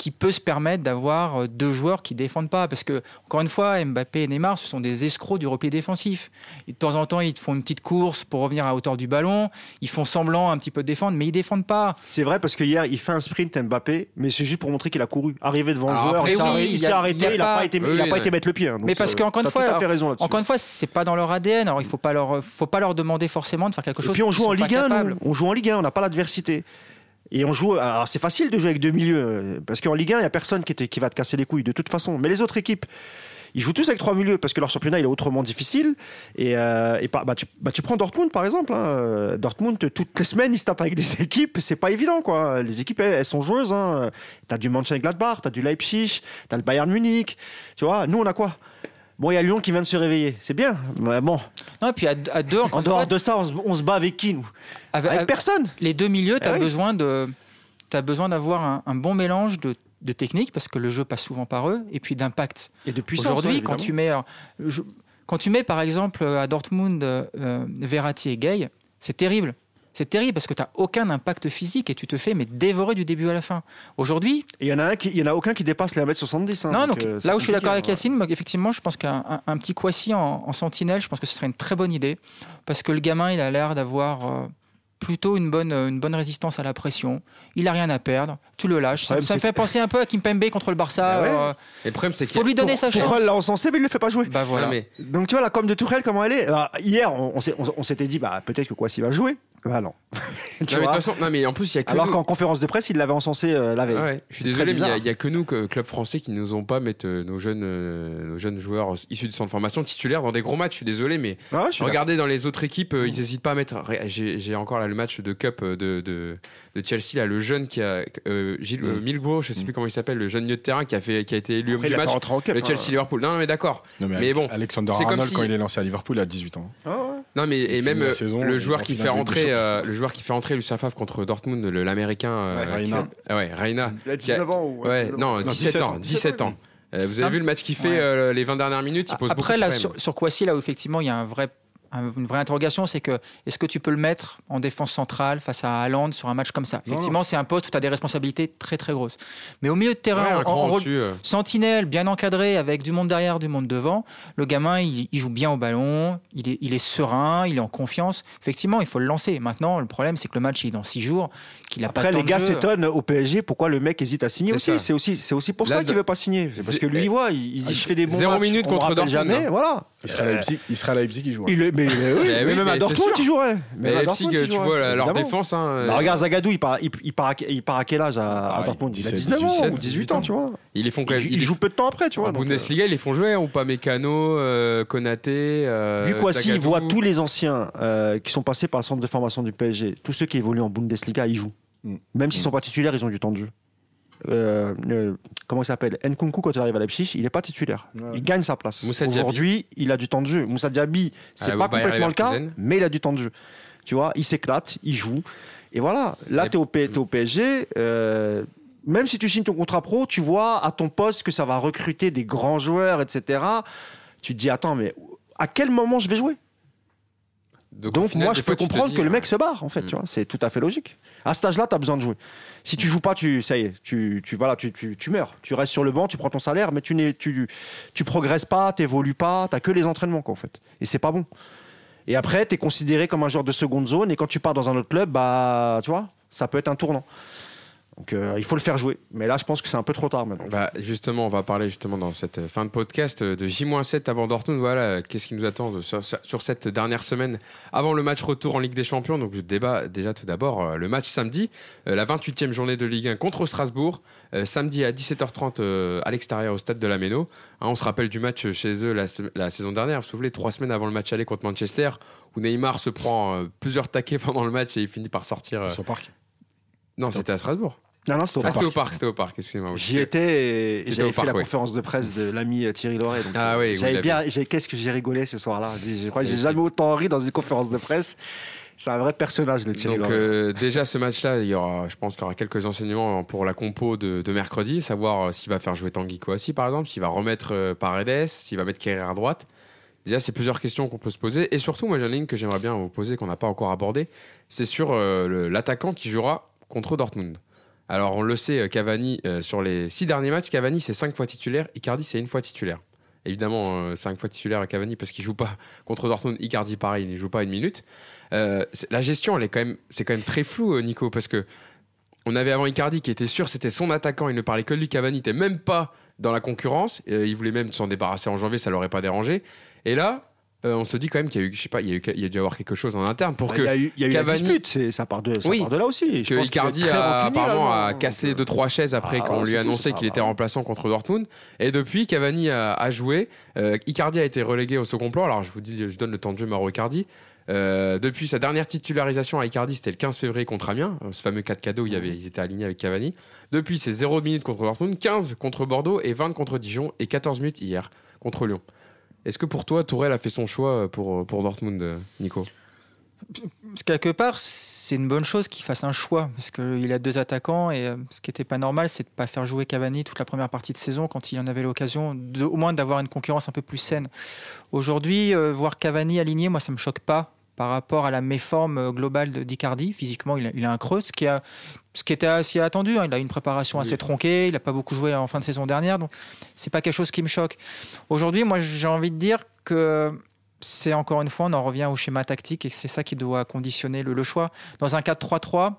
S4: qui peut se permettre d'avoir euh, deux joueurs qui défendent pas. Parce que, encore une fois, Mbappé et Neymar, ce sont des escrocs du repli défensif. Et de temps en temps, ils te font une petite course pour revenir à hauteur du ballon. Ils font semblant un petit peu de défendre, mais ils défendent pas.
S2: c'est vrai parce que hier il fait un sprint Mbappé mais c'est juste pour montrer qu'il a couru arrivé devant
S1: Alors
S2: le joueur
S1: après,
S2: il s'est
S1: oui,
S2: arrêté,
S4: il
S2: s'est arrêté n'a
S4: pas-
S2: pas été
S1: Oui,
S2: il a pas été mettre le pied hein.
S4: Mais parce qu'encore une fois,
S2: tout à fait
S4: alors,
S2: raison là-dessus.
S4: Encore une fois, c'est pas dans leur ADN. Alors il faut pas leur, faut pas leur demander forcément de faire quelque
S2: Et
S4: chose.
S2: puis on joue en Ligue 1,
S4: capables.
S2: nous. on joue en Ligue 1, on n'a pas l'adversité. Et on joue. Alors c'est facile de jouer avec deux milieux euh, parce qu'en Ligue 1, il y a personne qui, te- qui va te casser les couilles de toute façon. Mais les autres équipes, ils jouent tous avec trois milieux parce que leur championnat il est autrement difficile. Et, euh, et bah, tu, bah, tu prends Dortmund par exemple. hein. Euh, Dortmund toutes les semaines ils se tapent avec des équipes. C'est pas évident quoi. Les équipes elles, elles sont joueuses. Hein. T'as du Mönchengladbach, t'as du Leipzig, t'as le Bayern Munich. Tu vois, nous on a quoi? Bon, il y a Lyon qui vient de se réveiller. C'est bien. Mais bon,
S4: Non, et puis à, deux,
S2: en dehors de ça, on se, on se bat avec qui nous?
S4: Avec-
S2: Avec personne.
S4: les deux milieux, tu as
S2: oui.
S4: besoin de, as besoin d'avoir un, un bon mélange de, de technique parce que le jeu passe souvent par eux et puis d'impact.
S2: Et de puissance.
S4: Aujourd'hui,
S2: ouais,
S4: quand tu mets, alors, je- quand tu mets par exemple à Dortmund euh, Verratti et Gay, c'est terrible. C'est terrible parce que tu n'as aucun impact physique et tu te fais mais dévorer du début à la fin. Aujourd'hui,
S2: il y en en a aucun qui dépasse les 1m70. hein,
S4: non, donc,
S2: euh,
S4: là où je suis d'accord avec
S2: compliqué,
S4: Yacine, moi, effectivement, je pense qu'un un, un petit Kwasi en, en sentinelle, je pense que ce serait une très bonne idée parce que le gamin, il a l'air d'avoir euh, plutôt une bonne, euh, une bonne résistance à la pression. Il a rien à perdre. Tu le lâches. Ça, me fait penser un peu à Kimpembe contre le Barça.
S2: Bah ouais.
S4: euh,
S1: Et le problème, c'est qu'il
S4: faut lui donner sa chance.
S2: Tourelle l'a encensé, mais il ne le fait pas jouer.
S4: Bah voilà.
S1: Non, mais
S2: Donc tu vois, la com de Tourelle, comment elle est? Alors, Hier, on, on s'était dit, bah, peut-être que Kwasi va jouer. Bah non. Tu
S1: Non, mais de
S2: vois
S1: toute façon, non, mais en plus, il y a que
S2: Alors
S1: nous.
S2: qu'en conférence de presse, il l'avait encensé euh, la veille.
S1: Ouais, je suis
S2: C'est
S1: désolé,
S2: très
S1: mais il y a-
S2: bizarre.
S1: que nous, que club français, qui nous ont pas mettre euh, nos jeunes, euh, nos jeunes joueurs issus du centre de formation titulaires dans des gros matchs. Je suis désolé, mais
S2: Ah ouais, je suis
S1: regardez dans les autres équipes, euh, ils n'hésitent pas à mettre. J'ai j'ai encore là le match de Cup euh, de, de, de Chelsea, là, le jeune qui a euh, Gilles euh,
S3: Mm.
S1: Milgro, je sais plus comment il s'appelle, le jeune milieu de terrain qui a fait, qui a été élu homme du match.
S2: en cup,
S1: Le
S2: hein.
S1: Chelsea Liverpool. Non, non, mais d'accord.
S3: Mais,
S1: bon,
S3: Alexander Arnold,
S1: si-
S3: quand il est lancé à Liverpool, il a 18 ans.
S2: Ah ouais.
S1: Non, mais et même euh,
S3: saison,
S1: le joueur qui fait rentrer, euh, le joueur qui fait rentrer Lucien Favre contre Dortmund, l'américain. euh,
S3: Reina.
S1: Ah ouais, Reina.
S2: Il a
S1: Qui a-
S2: 19 ans ou
S1: Ouais,
S2: 19 ans.
S1: non, 17 ans, 17 ans. Euh, vous avez
S4: Ah.
S1: vu le match qu'il fait
S4: Ouais.
S1: euh, les 20 dernières minutes, il pose
S4: Après,
S1: beaucoup
S4: là,
S1: de
S4: sur, sur Kwasi, là où effectivement il y a un vrai, une vraie interrogation, c'est que est-ce que tu peux le mettre en défense centrale face à Haaland sur un match comme ça? Effectivement, c'est un poste où tu as des responsabilités très très grosses. Mais au milieu de terrain,
S1: Ouais,
S4: en- rôle
S1: euh.
S4: sentinelle, bien encadré, avec du monde derrière, du monde devant, le gamin, il, il joue bien au ballon, il est, il est serein, il est en confiance. Effectivement, il faut le lancer. Maintenant, le problème, c'est que le match il est dans six jours, qu'il a pas
S2: Après, les gars s'étonnent au PSG pourquoi le mec hésite à signer aussi. C'est aussi, c'est aussi pour
S1: Là,
S2: ça qu'il veut pas signer. Parce que lui, il voit, il, il dit je fais des bons
S1: Zéro
S2: matchs,
S1: minute
S2: on
S1: contre Dortmund,
S2: jamais.
S1: hein.
S2: Voilà.
S3: Il sera à Leipzig, il sera à Leipzig, il
S2: est- mais, mais oui,
S1: Mais
S2: mais
S1: oui,
S2: même
S1: mais
S2: à Dortmund, il jouerait.
S1: Mais
S2: Même à
S1: Leipzig, tu
S2: jouerait,
S1: vois, la- leur défense. hein,
S2: Bah,
S1: euh,
S2: regarde Zagadou, il part, il, il part, à, il part à quel âge à, à
S3: Pareil,
S2: Dortmund? Il a
S3: 17,
S2: 19 ans
S1: 17,
S2: ou 18 ans, tu vois.
S1: ils les font quand
S2: Il,
S1: même.
S2: joue-
S1: ils
S2: il
S1: les
S2: joue peu de temps après, tu vois.
S1: Bundesliga, ils les font jouer hein, ou pas Mécano, euh, Konaté.
S2: euh,
S1: Euh,
S2: Lui, quoi, s'il voit tous les anciens euh, qui sont passés par le centre de formation du PSG, tous ceux qui évoluent en Bundesliga, ils jouent.
S3: Mm.
S2: Même s'ils
S3: Mm.
S2: sont pas titulaires, ils ont du temps de jeu. Euh, euh, comment il s'appelle? Nkunku, quand il arrive à Leipzig, il n'est pas titulaire.
S3: Ouais.
S2: Il gagne sa place. Aujourd'hui, il a du temps de jeu. Moussa Diaby, c'est
S1: la
S2: pas complètement le cas,
S1: Leverkusen.
S2: mais il a du temps de jeu. Tu vois, il s'éclate, il joue. Et voilà, là, tu es, au PSG. euh, même si tu signes ton contrat pro, tu vois à ton poste que ça va recruter des grands joueurs, etc. Tu te dis, attends, mais à quel moment je vais jouer?
S1: Donc, au
S2: donc
S1: final,
S2: moi, je peux comprendre
S1: dis,
S2: que le
S1: euh,
S2: mec se barre, en fait.
S1: Mm.
S2: Tu vois, c'est tout à fait logique. À cet âge-là, tu as besoin de jouer. Si tu joues pas, tu, ça y est, tu, tu, voilà, tu, tu, tu meurs. Tu restes sur le banc, tu prends ton salaire, mais tu n'es, tu, tu progresses pas, tu évolues pas, tu que les entraînements, quoi, en fait. Et c'est pas bon. Et après, tu es considéré comme un joueur de seconde zone, et quand tu pars dans un autre club, bah, tu vois, ça peut être un tournant. Donc euh, il faut le faire jouer. Mais là, je pense que c'est un peu trop tard maintenant.
S1: Bah, justement, on va parler justement dans cette fin de podcast euh, de J-7 avant Dortmund. Voilà, euh, qu'est-ce qui nous attend sur, sur cette dernière semaine avant le match retour en Ligue des Champions? Donc, je débat déjà tout d'abord le match samedi, la 28e journée de Ligue 1 contre Strasbourg, samedi à 17h30 euh, à l'extérieur au stade de la Méno. Hein, on se rappelle du match chez eux la, sa- la saison dernière. Vous vous souvenez, trois semaines avant le match aller contre Manchester, où Neymar se prend plusieurs taquets pendant le match et il finit par sortir. euh,
S3: Sur parc.
S1: Non, c'était à Strasbourg.
S2: Non, non, c'était au
S1: Ah,
S2: parc.
S1: c'était au parc, c'était au parc, excusez-moi.
S2: J'y étais et j'avais fait
S1: parc,
S2: la
S1: ouais.
S2: conférence de presse de l'ami euh, Thierry Loret. donc,
S1: Ah
S2: euh,
S1: oui,
S2: j'avais bien, j'ai- qu'est-ce que j'ai rigolé ce soir-là? Je crois que j'ai jamais autant ri dans une conférence de presse. C'est un vrai personnage, le Thierry
S1: Donc euh, déjà ce match-là, il y aura, je pense qu'il y aura quelques enseignements pour la compo de, de mercredi, savoir s'il va faire jouer Tanguy Kouassi par exemple, s'il va remettre euh, Paredes, s'il va mettre Kerrer à droite. Déjà, c'est plusieurs questions qu'on peut se poser. Et surtout, moi, j'en ai une que j'aimerais bien vous poser, qu'on n'a pas encore abordée. C'est sur euh, l'attaquant qui jouera contre Dortmund. Alors, on le sait, euh, Cavani, euh, sur les six derniers matchs, Cavani, c'est cinq fois titulaire. Icardi, c'est une fois titulaire. Évidemment, euh, cinq fois titulaire à Cavani parce qu'il joue pas contre Dortmund. Icardi, pareil, il ne joue pas une minute. La gestion, elle est quand même, c'est quand même très flou, Nico, parce que on avait avant Icardi qui était sûr, c'était son attaquant, il ne parlait que de lui. Cavani n'était même pas dans la concurrence. Il voulait même s'en débarrasser en janvier, ça l'aurait pas dérangé. Et là, euh, on se dit quand même qu'il y a eu, je sais pas, il y a, eu, il y a dû y avoir quelque chose en interne pour
S2: Bah,
S1: que
S2: il y a eu, il y a eu
S1: Cavani-
S2: la dispute, ça, part de, ça
S1: Oui.
S2: part de là aussi. Je
S1: que
S2: pense
S1: Icardi a apparemment a
S2: non
S1: cassé
S2: Donc,
S1: deux trois chaises après
S2: Ah,
S1: qu'on lui a annoncé qu'il était remplaçant contre Dortmund. Et depuis Cavani a, a joué. Euh, Icardi a été relégué au second plan. Alors je vous dis je donne le temps de jeu Mauro Icardi. Euh, depuis sa dernière titularisation à Icardi c'était le 15 février contre Amiens. Ce fameux 4 cadeaux où il y avait, ils étaient alignés avec Cavani. Depuis c'est 0 minutes contre Dortmund 15 contre Bordeaux et 20 contre Dijon et 14 minutes hier contre Lyon est-ce que pour toi Tourelle a fait son choix pour, pour Dortmund Nico?
S4: Quelque part, c'est une bonne chose qu'il fasse un choix parce qu'il a deux attaquants et euh, ce qui n'était pas normal, c'est de pas faire jouer Cavani toute la première partie de saison quand il en avait l'occasion, au moins d'avoir une concurrence un peu plus saine. Aujourd'hui, euh, voir Cavani aligné, moi, ça me choque pas par rapport à la méforme euh, globale d'Icardi. Physiquement, il a, a un creux, qui, a, ce qui était assez attendu. hein. Il a une préparation
S1: Oui.
S4: assez tronquée, il n'a pas beaucoup joué en fin de saison dernière, donc c'est pas quelque chose qui me choque. Aujourd'hui, moi, j'ai envie de dire que c'est encore une fois, on en revient au schéma tactique et que c'est ça qui doit conditionner le, le choix. Dans un 4-3-3,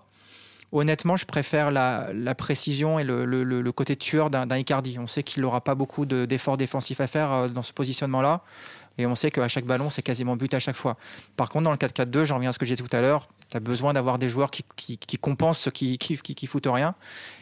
S4: honnêtement, je préfère la, la précision et le, le- le- le côté tueur d'un Icardi. On sait qu'il n'aura pas beaucoup de- d'efforts défensifs à faire euh, dans ce positionnement-là. Et on sait qu'à chaque ballon, c'est quasiment but à chaque fois. Par contre, dans le 4-4-2, j'en reviens à ce que j'ai dit tout à l'heure, tu as besoin d'avoir des joueurs qui, qui, qui compensent ceux qui, qui, qui, foutent rien.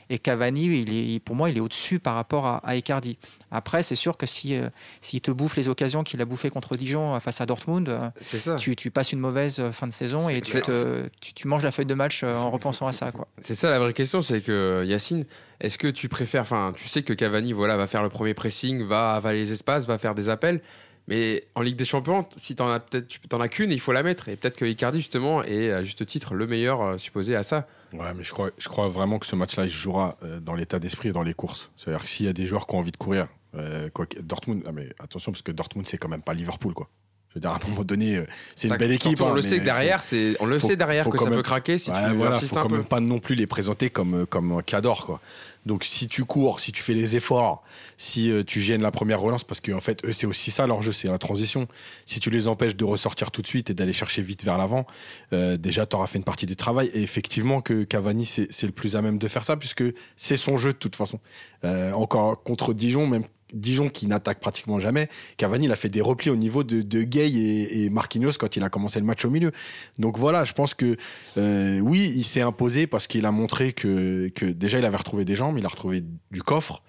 S4: Et Cavani, il est, pour moi, il est au-dessus par rapport à, à Icardi. Après, c'est sûr que si, euh, s'il te bouffe les occasions qu'il a bouffées contre Dijon euh, face à Dortmund, euh,
S1: ça
S4: tu, tu passes une mauvaise euh, fin de saison et tu, te- tu, tu manges la feuille de match en repensant à ça.
S1: C'est ça la vraie question, c'est que Yacine, est-ce que tu préfères, enfin, tu sais que Cavani, voilà, va faire le premier pressing, va avaler les espaces, va faire des appels, mais en Ligue des Champions, si t'en as peut-être, tu t'en as qu'une, il faut la mettre, et peut-être que Icardi justement est à juste titre le meilleur euh, supposé à ça.
S3: Ouais, mais je crois, je crois vraiment que ce match-là, il se jouera euh, dans l'état d'esprit et dans les courses. C'est-à-dire que s'il y a des joueurs qui ont envie de courir, euh, Dortmund, ah, mais attention, parce que Dortmund, c'est quand même pas Liverpool, quoi. Je veux dire, à un moment donné, euh, c'est une belle équipe.
S1: surtout, on
S3: hein,
S1: le sait que derrière, c'est, on le
S3: faut-
S1: sait derrière que ça
S3: même-
S1: peut craquer si
S3: Ouais,
S1: tu
S3: voilà,
S1: insistes
S3: faut
S1: un
S3: quand
S1: peu.
S3: même pas non plus les présenter comme comme Cador quoi. Donc si tu cours, si tu fais les efforts, si euh, tu gênes la première relance parce qu'en fait eux c'est aussi ça leur jeu, c'est la transition. Si tu les empêches de ressortir tout de suite et d'aller chercher vite vers l'avant, euh, déjà tu auras fait une partie du travail et effectivement que Cavani c'est c'est le plus à même de faire ça puisque c'est son jeu de toute façon. Euh, encore contre Dijon même Dijon qui n'attaque pratiquement jamais. Cavani, il a fait des replis au niveau de, de Gay et, et, Marquinhos quand il a commencé le match au milieu. Donc voilà, je pense que euh, oui, il s'est imposé parce qu'il a montré que, que déjà il avait retrouvé des jambes, il a retrouvé du coffre,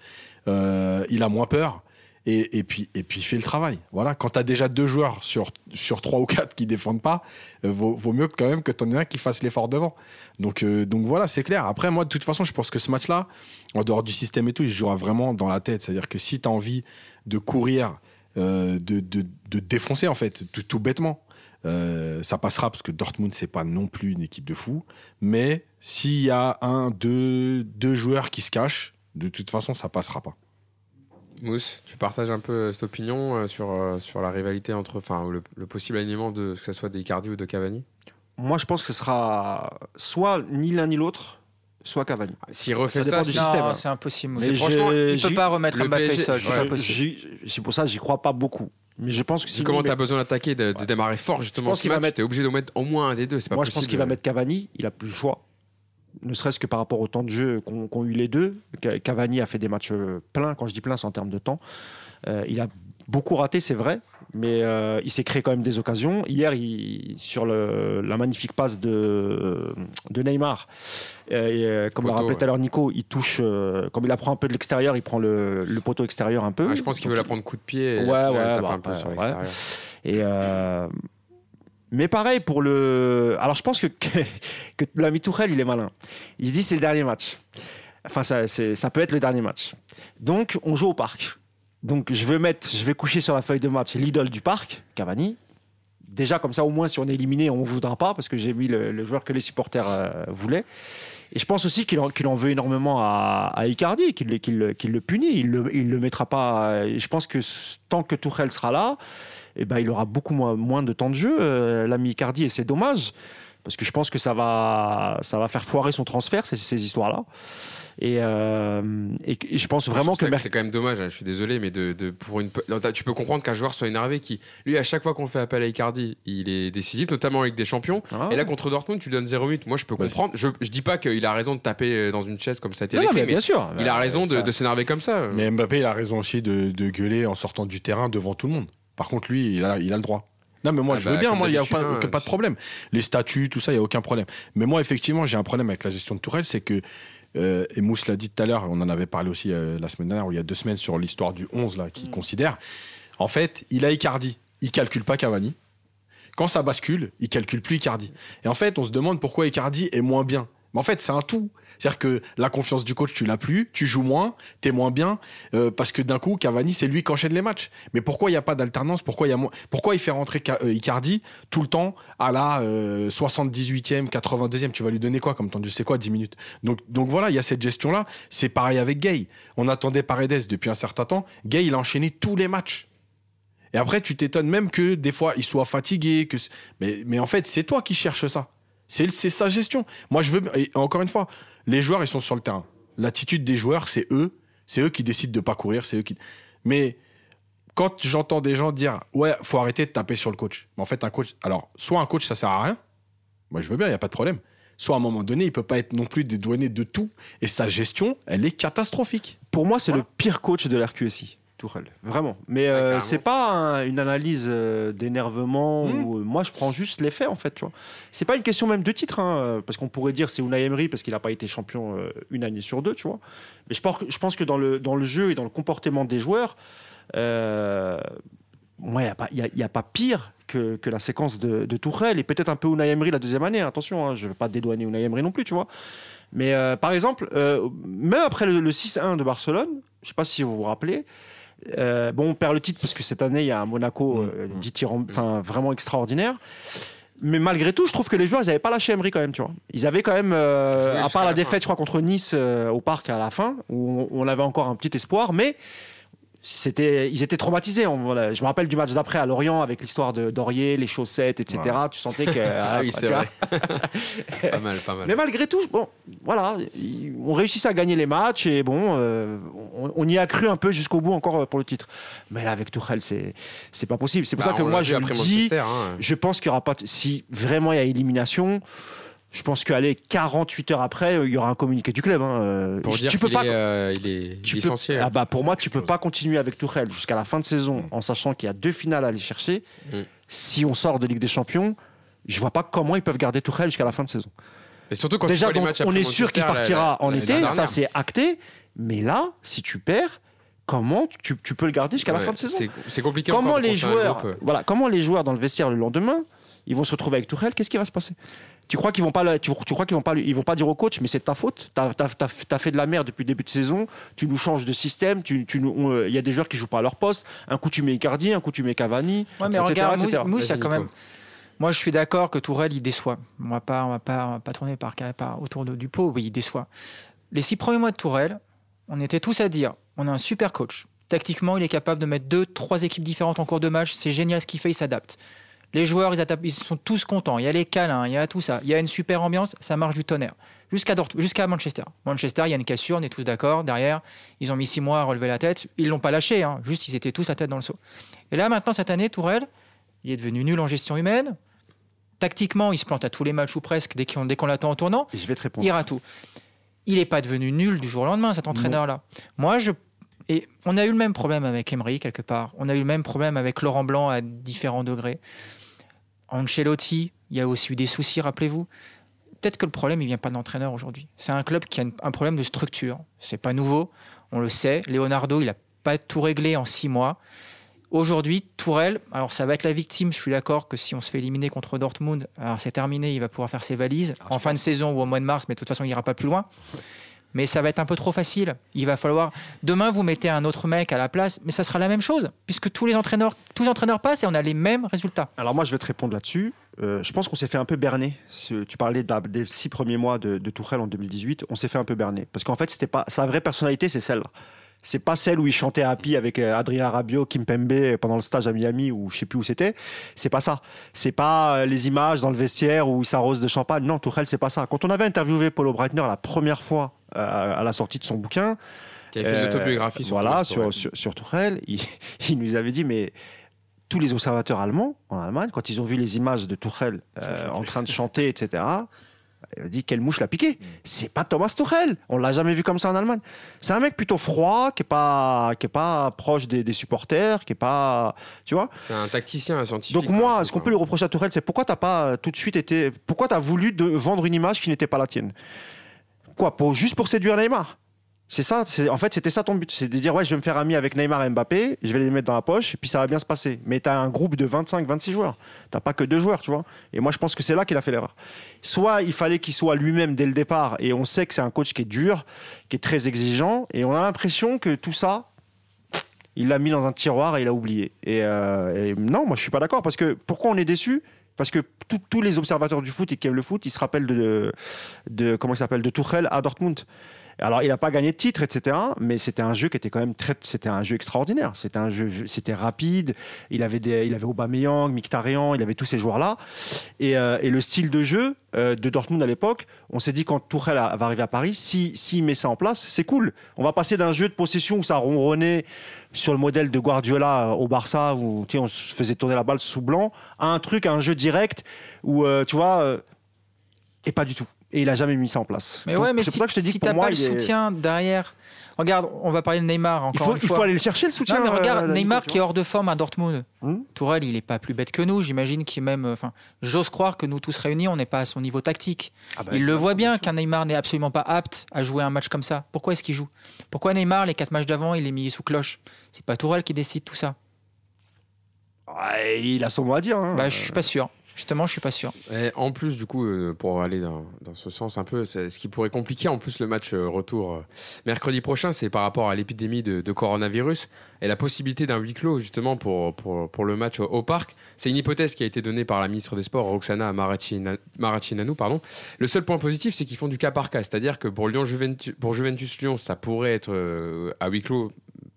S3: euh, il a moins peur. Et, et, puis et puis il fait le travail. Voilà, quand tu as déjà deux joueurs sur sur trois ou quatre qui défendent pas, euh, vaut, vaut, mieux quand même que tu en aies un qui fasse l'effort devant. Donc euh, donc voilà, c'est clair. Après moi de toute façon, je pense que ce match-là, en dehors du système et tout, il jouera vraiment dans la tête. C'est-à-dire que si tu as envie de courir, euh, de, de, de défoncer en fait, tout, tout bêtement. Euh, ça passera parce que Dortmund c'est pas non plus une équipe de fous mais s'il y a un deux deux joueurs qui se cachent de toute façon ça passera pas
S1: Mousse, tu partages un peu cette opinion euh, sur, euh, sur la rivalité entre, enfin, le, le, possible alignement de que ce soit d'Icardi ou de Cavani?
S2: Moi, je pense que ce sera soit ni l'un ni l'autre, soit Cavani.
S1: S'il refait
S2: ça,
S1: ça,
S2: du
S4: non,
S2: système. hein.
S4: c'est impossible.
S2: Mais
S4: franchement, il peut pas remettre Mbappé seul. C'est
S2: Je- pour ça que j'y crois pas beaucoup. Mais je pense que si
S1: comment tu as besoin d'attaquer, de, de démarrer fort justement
S2: pense
S1: ce
S2: qu'il va
S1: match,
S2: mettre-
S1: t'es obligé de mettre au moins un des deux. C'est pas
S2: Moi, je pense qu'il va mettre Cavani. Il a plus le choix. Ne serait-ce que par rapport au temps de jeu qu'ont eu les deux. Ca- Cavani a fait des matchs euh, pleins. Quand je dis plein, c'est en termes de temps. Euh, il a beaucoup raté, c'est vrai, mais euh, il s'est créé quand même des occasions. Hier, il- sur le- la magnifique passe de, de Neymar, euh, et, comme l'a rappelé tout à l'heure Nico, il touche, comme il apprend un peu de l'extérieur, il prend le, le poteau extérieur un peu.
S1: Ah, je pense qu'il veut la prendre coup de pied et
S2: Ouais, ouais, bah,
S1: un peu
S2: ouais,
S1: sur
S2: ouais. Et mais pareil pour le. Alors je pense que, que, l'ami Tourelle, il est malin. Il se dit c'est le dernier match. Enfin, ça, ça peut être le dernier match. Donc on joue au parc. Donc je vais mettre, je vais coucher sur la feuille de match l'idole du parc, Cavani. Déjà comme ça, au moins si on est éliminé, on ne voudra pas parce que j'ai mis le, joueur que les supporters euh, voulaient. Et je pense aussi qu'il en, veut énormément à, à Icardi, qu'il le- punit. Il ne le, il le mettra pas. Et je pense que tant que Tourelle sera là, eh ben, il aura beaucoup moins, moins de temps de jeu, euh, l'ami Icardi, et c'est dommage. Parce que je pense que ça va, ça va faire foirer son transfert, ces, ces histoires-là. Et, euh, et, et je pense vraiment que.
S1: c'est quand même dommage, hein, je suis désolé, mais de, de- pour une, non, tu peux comprendre qu'un joueur soit énervé qui, lui, à chaque fois qu'on fait appel à Icardi, il est décisif, notamment avec des champions.
S2: Ah.
S1: Et là, contre Dortmund, tu donnes 0 minutes. Moi, je peux
S3: Bah,
S1: comprendre. Je, je dis pas qu'il a raison de taper euh, dans une chaise comme ça a été
S2: Non, non,
S1: décrit,
S2: mais
S1: mais,
S2: bien sûr.
S1: il a
S2: Euh,
S1: raison de, de s'énerver comme ça.
S3: mais Mbappé il a raison aussi de, de gueuler en sortant du terrain devant tout le monde par contre lui il a, il a le droit non mais moi
S1: Ah
S3: je
S1: bah,
S3: veux bien moi il y a pas,
S1: hein,
S3: pas de problème les statuts tout ça il y a aucun problème mais moi effectivement j'ai un problème avec la gestion de Tourelle c'est que euh, et Mousse l'a dit tout à l'heure, on en avait parlé aussi euh, la semaine dernière ou il y a deux semaines sur l'histoire du 11 là qui considère. En fait, il a Icardi, il calcule pas Cavani. Quand ça bascule, il calcule plus Icardi. Et en fait, on se demande pourquoi Icardi est moins bien. Mais en fait, c'est un tout. C'est-à-dire que la confiance du coach, tu l'as plus, tu joues moins, t'es moins bien, euh, parce que d'un coup, Cavani, c'est lui qui enchaîne les matchs. Mais pourquoi il n'y a pas d'alternance? Pourquoi il fait rentrer euh, Icardi tout le temps à la euh, 78e, 82e Tu vas lui donner quoi comme temps? Jeu C'est quoi? 10 minutes donc, voilà, il y a cette gestion-là. C'est pareil avec Gay. On attendait Paredes depuis un certain temps. Gay, il a enchaîné tous les matchs. Et après, tu t'étonnes même que des fois, il soit fatigué. Mais en fait, c'est toi qui cherches ça. C'est c'est sa gestion. Moi, je veux. Et encore une fois, les joueurs, ils sont sur le terrain. L'attitude des joueurs, c'est eux. C'est eux qui décident de pas courir. C'est eux qui. Mais quand j'entends des gens dire ouais, faut arrêter de taper sur le coach. Mais en fait, un coach. Alors, soit un coach, ça sert à rien. Moi, je veux bien, il y a pas de problème. Soit à un moment donné, il peut pas être non plus dédouané de tout. Et sa gestion, elle est catastrophique.
S2: Pour moi, c'est
S3: Voilà.
S2: le pire coach de l'RQSI, Tourelle. Vraiment. Mais
S1: Ouais,
S2: euh, c'est pas un- une analyse euh, d'énervement.
S3: Mm.
S2: ou- moi, je prends juste les faits, en fait. Tu vois. C'est pas une question même de titre, hein, euh, parce qu'on pourrait dire c'est Unai Emery parce qu'il n'a pas été champion euh, une année sur deux, tu vois. Mais je pense, que- je pense que dans le, dans le jeu et dans le comportement des joueurs, euh, moi, il n'y a, y a- pas pire que, que la séquence de, de Tourelle et peut-être un peu Unai Emery la deuxième année. Attention, hein, je ne veux pas dédouaner Unai Emery non plus, tu vois. Mais euh, par exemple, euh, même après le, le 6-1 de Barcelone, je ne sais pas si vous vous rappelez, euh, bon, on perd le titre parce que cette année, il y a un Monaco euh,
S3: Mm.
S2: dithyramb- enfin, vraiment extraordinaire. Mais malgré tout, je trouve que les joueurs, ils n'avaient pas lâché Emery quand même, tu vois. Ils avaient quand même, euh, à part la, défaite, je crois, contre Nice euh, au parc à la fin, où on, on avait encore un petit espoir, mais c'était, ils étaient traumatisés. On- voilà. Je me rappelle du match d'après à Lorient avec l'histoire de Dorier, les chaussettes, etc. Tu sentais que.
S1: Ah oui, c'est vrai. pas mal, pas mal.
S2: Mais malgré tout, bon, voilà, on réussissait à gagner les matchs et bon, euh, on, on y a cru un peu jusqu'au bout encore pour le titre. Mais là, avec Tourelle, c'est c'est pas possible. C'est pour
S1: Bah,
S2: ça que moi, je le dis.
S1: Hein.
S2: Je pense qu'il y aura pas. Si vraiment il y a élimination, Je pense qu'aller 48 heures après, euh, il y aura un communiqué du club. hein. Euh,
S1: Pour
S2: tu
S1: dire
S2: peux
S1: qu'il
S2: pas.
S1: est, euh, il est
S2: tu peux-
S1: licencié.
S2: Ah bah pour moi, tu peux pas continuer avec Tourelle jusqu'à la fin de saison en sachant qu'il y a deux finales à aller chercher.
S1: Mm.
S2: Si on sort de Ligue des Champions, je vois pas comment ils peuvent garder Tourelle jusqu'à la fin de saison.
S1: Et surtout quand tu
S2: Déjà,
S1: vois les
S2: donc,
S1: matchs
S2: on est sûr qu'il partira
S1: la- la-
S2: en
S1: la
S2: été, ça c'est acté. Mais là, si tu perds, comment tu, tu peux le garder jusqu'à la fin de saison
S1: c'est- compliqué
S2: Comment les joueurs, voilà, comment les joueurs dans le vestiaire le lendemain, ils vont se retrouver avec Tourelle Qu'est-ce qui va se passer? Tu crois qu'ils vont pas, tu, tu crois qu'ils vont pas, ils vont pas dire au coach, mais c'est de ta faute. T'as as, fait de la merde depuis le début de saison. Tu nous changes de système. Tu, euh, il y a des joueurs qui jouent pas à leur poste. Un coup tu mets Icardi, un coup tu mets Cavani.
S4: Ouais, mais
S2: etc.,
S4: regarde,
S2: etc.
S4: Mousse, Mousse, il y a
S1: Vas-y,
S4: quand
S1: Nico.
S4: même. Moi, je suis d'accord que Tourelle, il déçoit. On va pas, on va pas, on va pas tourner par, par- autour de- du pot. Oui, il déçoit. Les six premiers mois de Tourelle, on était tous à dire on a un super coach. Tactiquement, il est capable de mettre deux, trois équipes différentes en cours de match. C'est génial ce qu'il fait, il s'adapte. Les joueurs, ils, sont tous contents. Il y a les câlins, il y a tout ça. Il y a une super ambiance, ça marche du tonnerre. Jusqu'à Manchester. Manchester, il y a une cassure, on est tous d'accord. Derrière, ils ont mis six mois à relever la tête. Ils l'ont pas lâché, hein. juste ils étaient tous la tête dans le seau. Et là, maintenant, cette année, Tourelle, il est devenu nul en gestion humaine. Tactiquement, il se plante à tous les matchs ou presque dès qu'on l'attend en tournant.
S2: Et je vais te répondre.
S4: Il tout. Il n'est pas devenu nul du jour au lendemain, cet entraîneur-là. Moi, je. Et on a eu le même problème avec Emery, quelque part. On a eu le même problème avec Laurent Blanc à différents degrés. Ancelotti, il y a aussi eu des soucis, rappelez-vous. Peut-être que le problème, il vient pas de l'entraîneur aujourd'hui. C'est un club qui a un problème de structure. C'est pas nouveau, on le sait. Leonardo, il n'a pas tout réglé en six mois. Aujourd'hui, Tourelle, alors ça va être la victime, je suis d'accord que si on se fait éliminer contre Dortmund, alors c'est terminé, il va pouvoir faire ses valises en fin de saison ou au mois de mars, mais de toute façon, il n'ira pas plus loin. Mais ça va être un peu trop facile. Il va falloir. Demain, vous mettez un autre mec à la place, mais ça sera la même chose, puisque tous les entraîneurs, tous les entraîneurs passent et on a les mêmes résultats.
S2: Alors moi, je vais te répondre là-dessus. Euh, je pense qu'on s'est fait un peu berner. Tu parlais de la- des six premiers mois de, de Tourelle en 2018. On s'est fait un peu berner parce qu'en fait, c'était pas sa vraie personnalité, c'est celle-là. C'est pas celle où il chantait Happy avec euh, Adrien Rabiot, Kim Pembe pendant le stage à Miami ou je sais plus où c'était. C'est pas ça. C'est pas euh, les images dans le vestiaire où il s'arrose de champagne. Non, Tourelle, c'est pas ça. Quand on avait interviewé Paulo Breitner la première fois euh, à la sortie de son bouquin,
S1: Qui avait fait une autobiographie sur
S2: voilà, sur,
S1: Tuchel.
S2: sur, sur Tourelle, il, il nous avait dit, mais tous les observateurs allemands en Allemagne, quand ils ont vu les images de euh,
S3: chanté.
S2: en train de chanter, etc., il a dit quelle mouche l'a piqué.
S1: Mm.
S2: C'est pas Thomas Tuchel. On l'a jamais vu comme ça en Allemagne. C'est un mec plutôt froid, qui est pas, qui est pas proche des, des supporters, qui est pas, tu vois.
S1: C'est un tacticien, un scientifique.
S2: Donc moi,
S1: quoi.
S2: ce qu'on peut lui reprocher à Tourelle, c'est pourquoi t'as pas euh, tout de suite été, pourquoi t'as voulu de vendre une image qui n'était pas la tienne? Quoi, pour juste pour séduire Neymar? C'est ça, en fait, c'était ça ton but. C'est de dire, ouais, je vais me faire ami avec Neymar et Mbappé, je vais les mettre dans la poche, et puis ça va bien se passer. Mais tu as un groupe de 25, 26 joueurs. T'as pas que deux joueurs, tu vois. Et moi, je pense que c'est là qu'il a fait l'erreur. Soit il fallait qu'il soit lui-même dès le départ, et on sait que c'est un coach qui est dur, qui est très exigeant, et on a l'impression que tout ça, il l'a mis dans un tiroir et il a oublié. Et, euh, non, moi, je suis pas d'accord, parce que pourquoi on est déçu? Parce que tous les observateurs du foot et qui aiment le foot, ils se rappellent de, de comment il s'appelle, de Tuchel à Dortmund. Alors, il n'a pas gagné de titre, etc. Mais c'était un jeu qui était quand même très, c'était un jeu extraordinaire. C'était un jeu, c'était rapide. Il avait des, il avait Aubameyang, Mkhitaryan, il avait tous ces joueurs-là. Et, euh, et le style de jeu euh, de Dortmund à l'époque, on s'est dit quand a- va arriver à Paris, si, s'il met ça en place, c'est cool. On va passer d'un jeu de possession où ça ronronnait sur le modèle de Guardiola au Barça où tu sais, on se faisait tourner la balle sous blanc, à un truc, à un jeu direct où euh, tu vois, euh, et pas du tout. Et il a jamais mis ça en place.
S4: Mais
S2: Donc,
S4: ouais, mais
S2: c'est
S4: si,
S2: pour ça que je te dis
S4: si
S2: que pour moi,
S4: pas le
S2: est-
S4: soutien derrière. Regarde, on va parler de Neymar encore
S2: il faut,
S4: une
S2: il
S4: fois.
S2: faut aller le chercher le soutien.
S4: Non, mais regarde,
S2: euh,
S4: Neymar qui est hors de forme à Dortmund.
S2: Hmm
S4: Tourelle, il est pas plus bête que nous. J'imagine qu'il est même. euh, Enfin, j'ose croire que nous tous réunis, on n'est pas à son niveau tactique.
S2: Ah bah,
S4: il le voit bien qu'un Neymar n'est absolument pas apte à jouer un match comme ça. Pourquoi est-ce qu'il joue? Pourquoi Neymar, les quatre matchs d'avant, il est mis sous cloche? C'est pas Tourelle qui décide tout ça.
S2: Ouais, il a son mot à dire. hein.
S4: Bah, je suis pas sûr. Justement, je suis pas sûr.
S1: En plus, du coup, euh, pour aller dans, ce sens un peu, ce qui pourrait compliquer en plus le match euh, retour euh, mercredi prochain, c'est par rapport à l'épidémie de, coronavirus et la possibilité d'un huis clos justement pour, le match au, parc. C'est une hypothèse qui a été donnée par la ministre des Sports, Roxana Maracina- Maracineanu. Pardon. Le seul point positif, c'est qu'ils font du cas par cas, c'est-à-dire que pour Juventus, pour Juventus Lyon, ça pourrait être à huis clos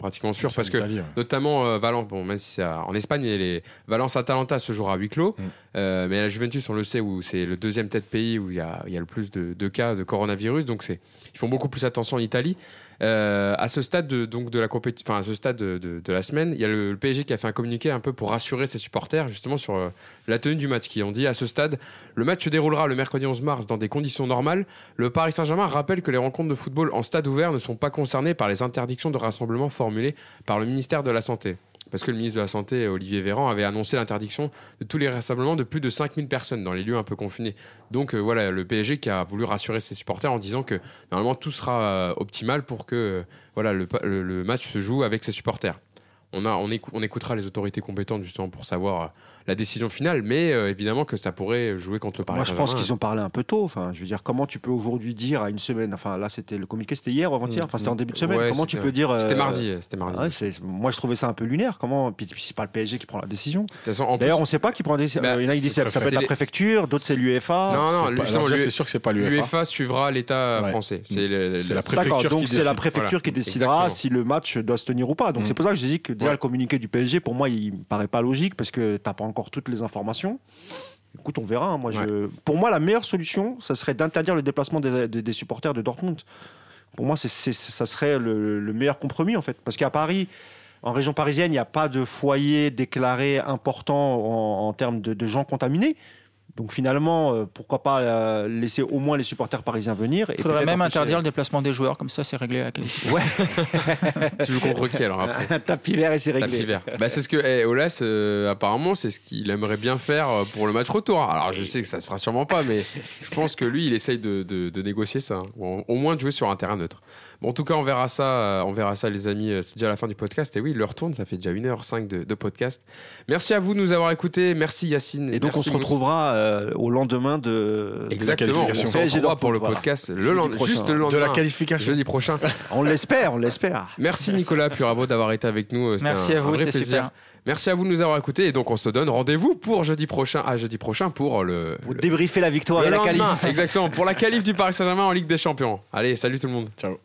S1: pratiquement sûr parce que
S3: Italie, ouais.
S1: notamment euh, Valence, bon, même si c'est à- en Espagne, les Valence Atalanta se jouera à huis clos.
S3: Mm.
S1: Euh, mais la Juventus, on le sait, où c'est le deuxième tête pays où il y a, il y a le plus de, de cas de coronavirus. Donc c'est, ils font beaucoup plus attention en Italie. Euh, à ce stade de, donc de la enfin à ce stade de, la semaine, il y a le, le PSG qui a fait un communiqué un peu pour rassurer ses supporters justement sur euh, la tenue du match. Qui ont dit à ce stade, le match se déroulera le mercredi 11 mars dans des conditions normales. Le Paris Saint-Germain rappelle que les rencontres de football en stade ouvert ne sont pas concernées par les interdictions de rassemblement formulées par le ministère de la Santé. Parce que le ministre de la Santé, Olivier Véran, avait annoncé l'interdiction de tous les rassemblements de plus de 5000 personnes dans les lieux un peu confinés. Donc euh, voilà, le PSG qui a voulu rassurer ses supporters en disant que normalement tout sera euh, optimal pour que euh, le, match se joue avec ses supporters. On, on, écou- on écoutera les autorités compétentes justement pour savoir la décision finale, mais euh, évidemment que ça pourrait jouer contre le Paris
S2: Moi, je pense qu'ils ont parlé un peu tôt. Enfin, je veux dire, comment tu peux aujourd'hui dire à une semaine, enfin là, c'était le communiqué, c'était hier ou avant-hier, enfin c'était en début de semaine.
S1: Ouais,
S2: comment tu peux dire euh,
S1: C'était mardi, euh, c'était mardi.
S2: ouais, c'est- moi, je trouvais ça un peu lunaire. Comment Puis, puis c'est pas le PSG qui prend la décision. D'ailleurs,
S1: plus-
S2: on sait pas qui prend la décision.
S1: Bah,
S2: il y en a qui disent que ça peut être la préfecture, d'autres c'est l'UEFA.
S1: non, non,
S3: C'est pas- déjà, c'est sûr que c'est pas l'UEFA.
S1: l'UEFA suivra l'État
S2: Ouais.
S1: français. C'est le-
S3: C'est
S1: le-
S3: la préfecture
S2: donc
S3: qui
S2: c'est la préfecture qui décidera si le match doit se tenir ou pas. Donc
S3: Mm.
S2: c'est pour ça que j'ai dit que déjà le communiqué du PSG, pour moi, il me paraît pas logique parce que t'as pas encore toutes les informations. Écoute, on verra. hein. Moi, je... Pour moi, la meilleure solution, ça serait d'interdire le déplacement des, des- des supporters de Dortmund. Pour moi, c'est- ça serait le, le meilleur compromis, en fait. Parce qu'à Paris, en région parisienne, il n'y a pas de foyer déclaré important en, en termes de, de gens contaminés. Donc finalement, euh, pourquoi pas euh, laisser au moins les supporters parisiens venir
S4: Il faudrait même
S2: empêcher-
S4: interdire le déplacement des joueurs, comme ça c'est réglé à la qualification.
S2: Ouais,
S1: Tu joues contre qui alors après
S2: un tapis vert et c'est réglé.
S1: Tapis vert. Bah, c'est ce que eh, Olas, euh, apparemment, c'est ce qu'il aimerait bien faire pour le match retour. Alors, je sais que ça se fera sûrement pas, mais je pense que lui, il essaye de, de- de négocier ça, hein. Ou au moins de jouer sur un terrain neutre. Bon, en tout cas, on verra ça, euh, on verra ça, les amis. euh, C'est déjà la fin du podcast. Et oui, l'heure tourne, ça fait déjà 1h05 de, de podcast. Merci à vous de nous avoir écoutés. Merci Yacine.
S2: Et donc
S1: Merci
S2: on se retrouvera euh, au lendemain de. de-
S1: Exactement. On
S3: qualification.
S1: se retrouvera pour le podcast le
S2: prochain.
S1: juste le
S3: De
S1: lendemain.
S3: la qualification.
S1: Jeudi prochain.
S2: On l'espère, on l'espère.
S1: Merci Nicolas Puravo d'avoir été avec nous. C'était
S4: Merci
S1: un-
S4: à vous,
S1: vrai
S4: c'était
S1: plaisir.
S4: super.
S1: Merci à vous de nous avoir écoutés. Et donc, on se donne rendez-vous pour jeudi prochain. À jeudi prochain pour le.
S2: Pour
S1: le-
S2: débriefer la victoire
S1: le
S2: et la qualif.
S1: Exactement. Pour la qualif du Paris Saint-Germain en Ligue des Champions. Allez, salut tout le monde.
S3: Ciao.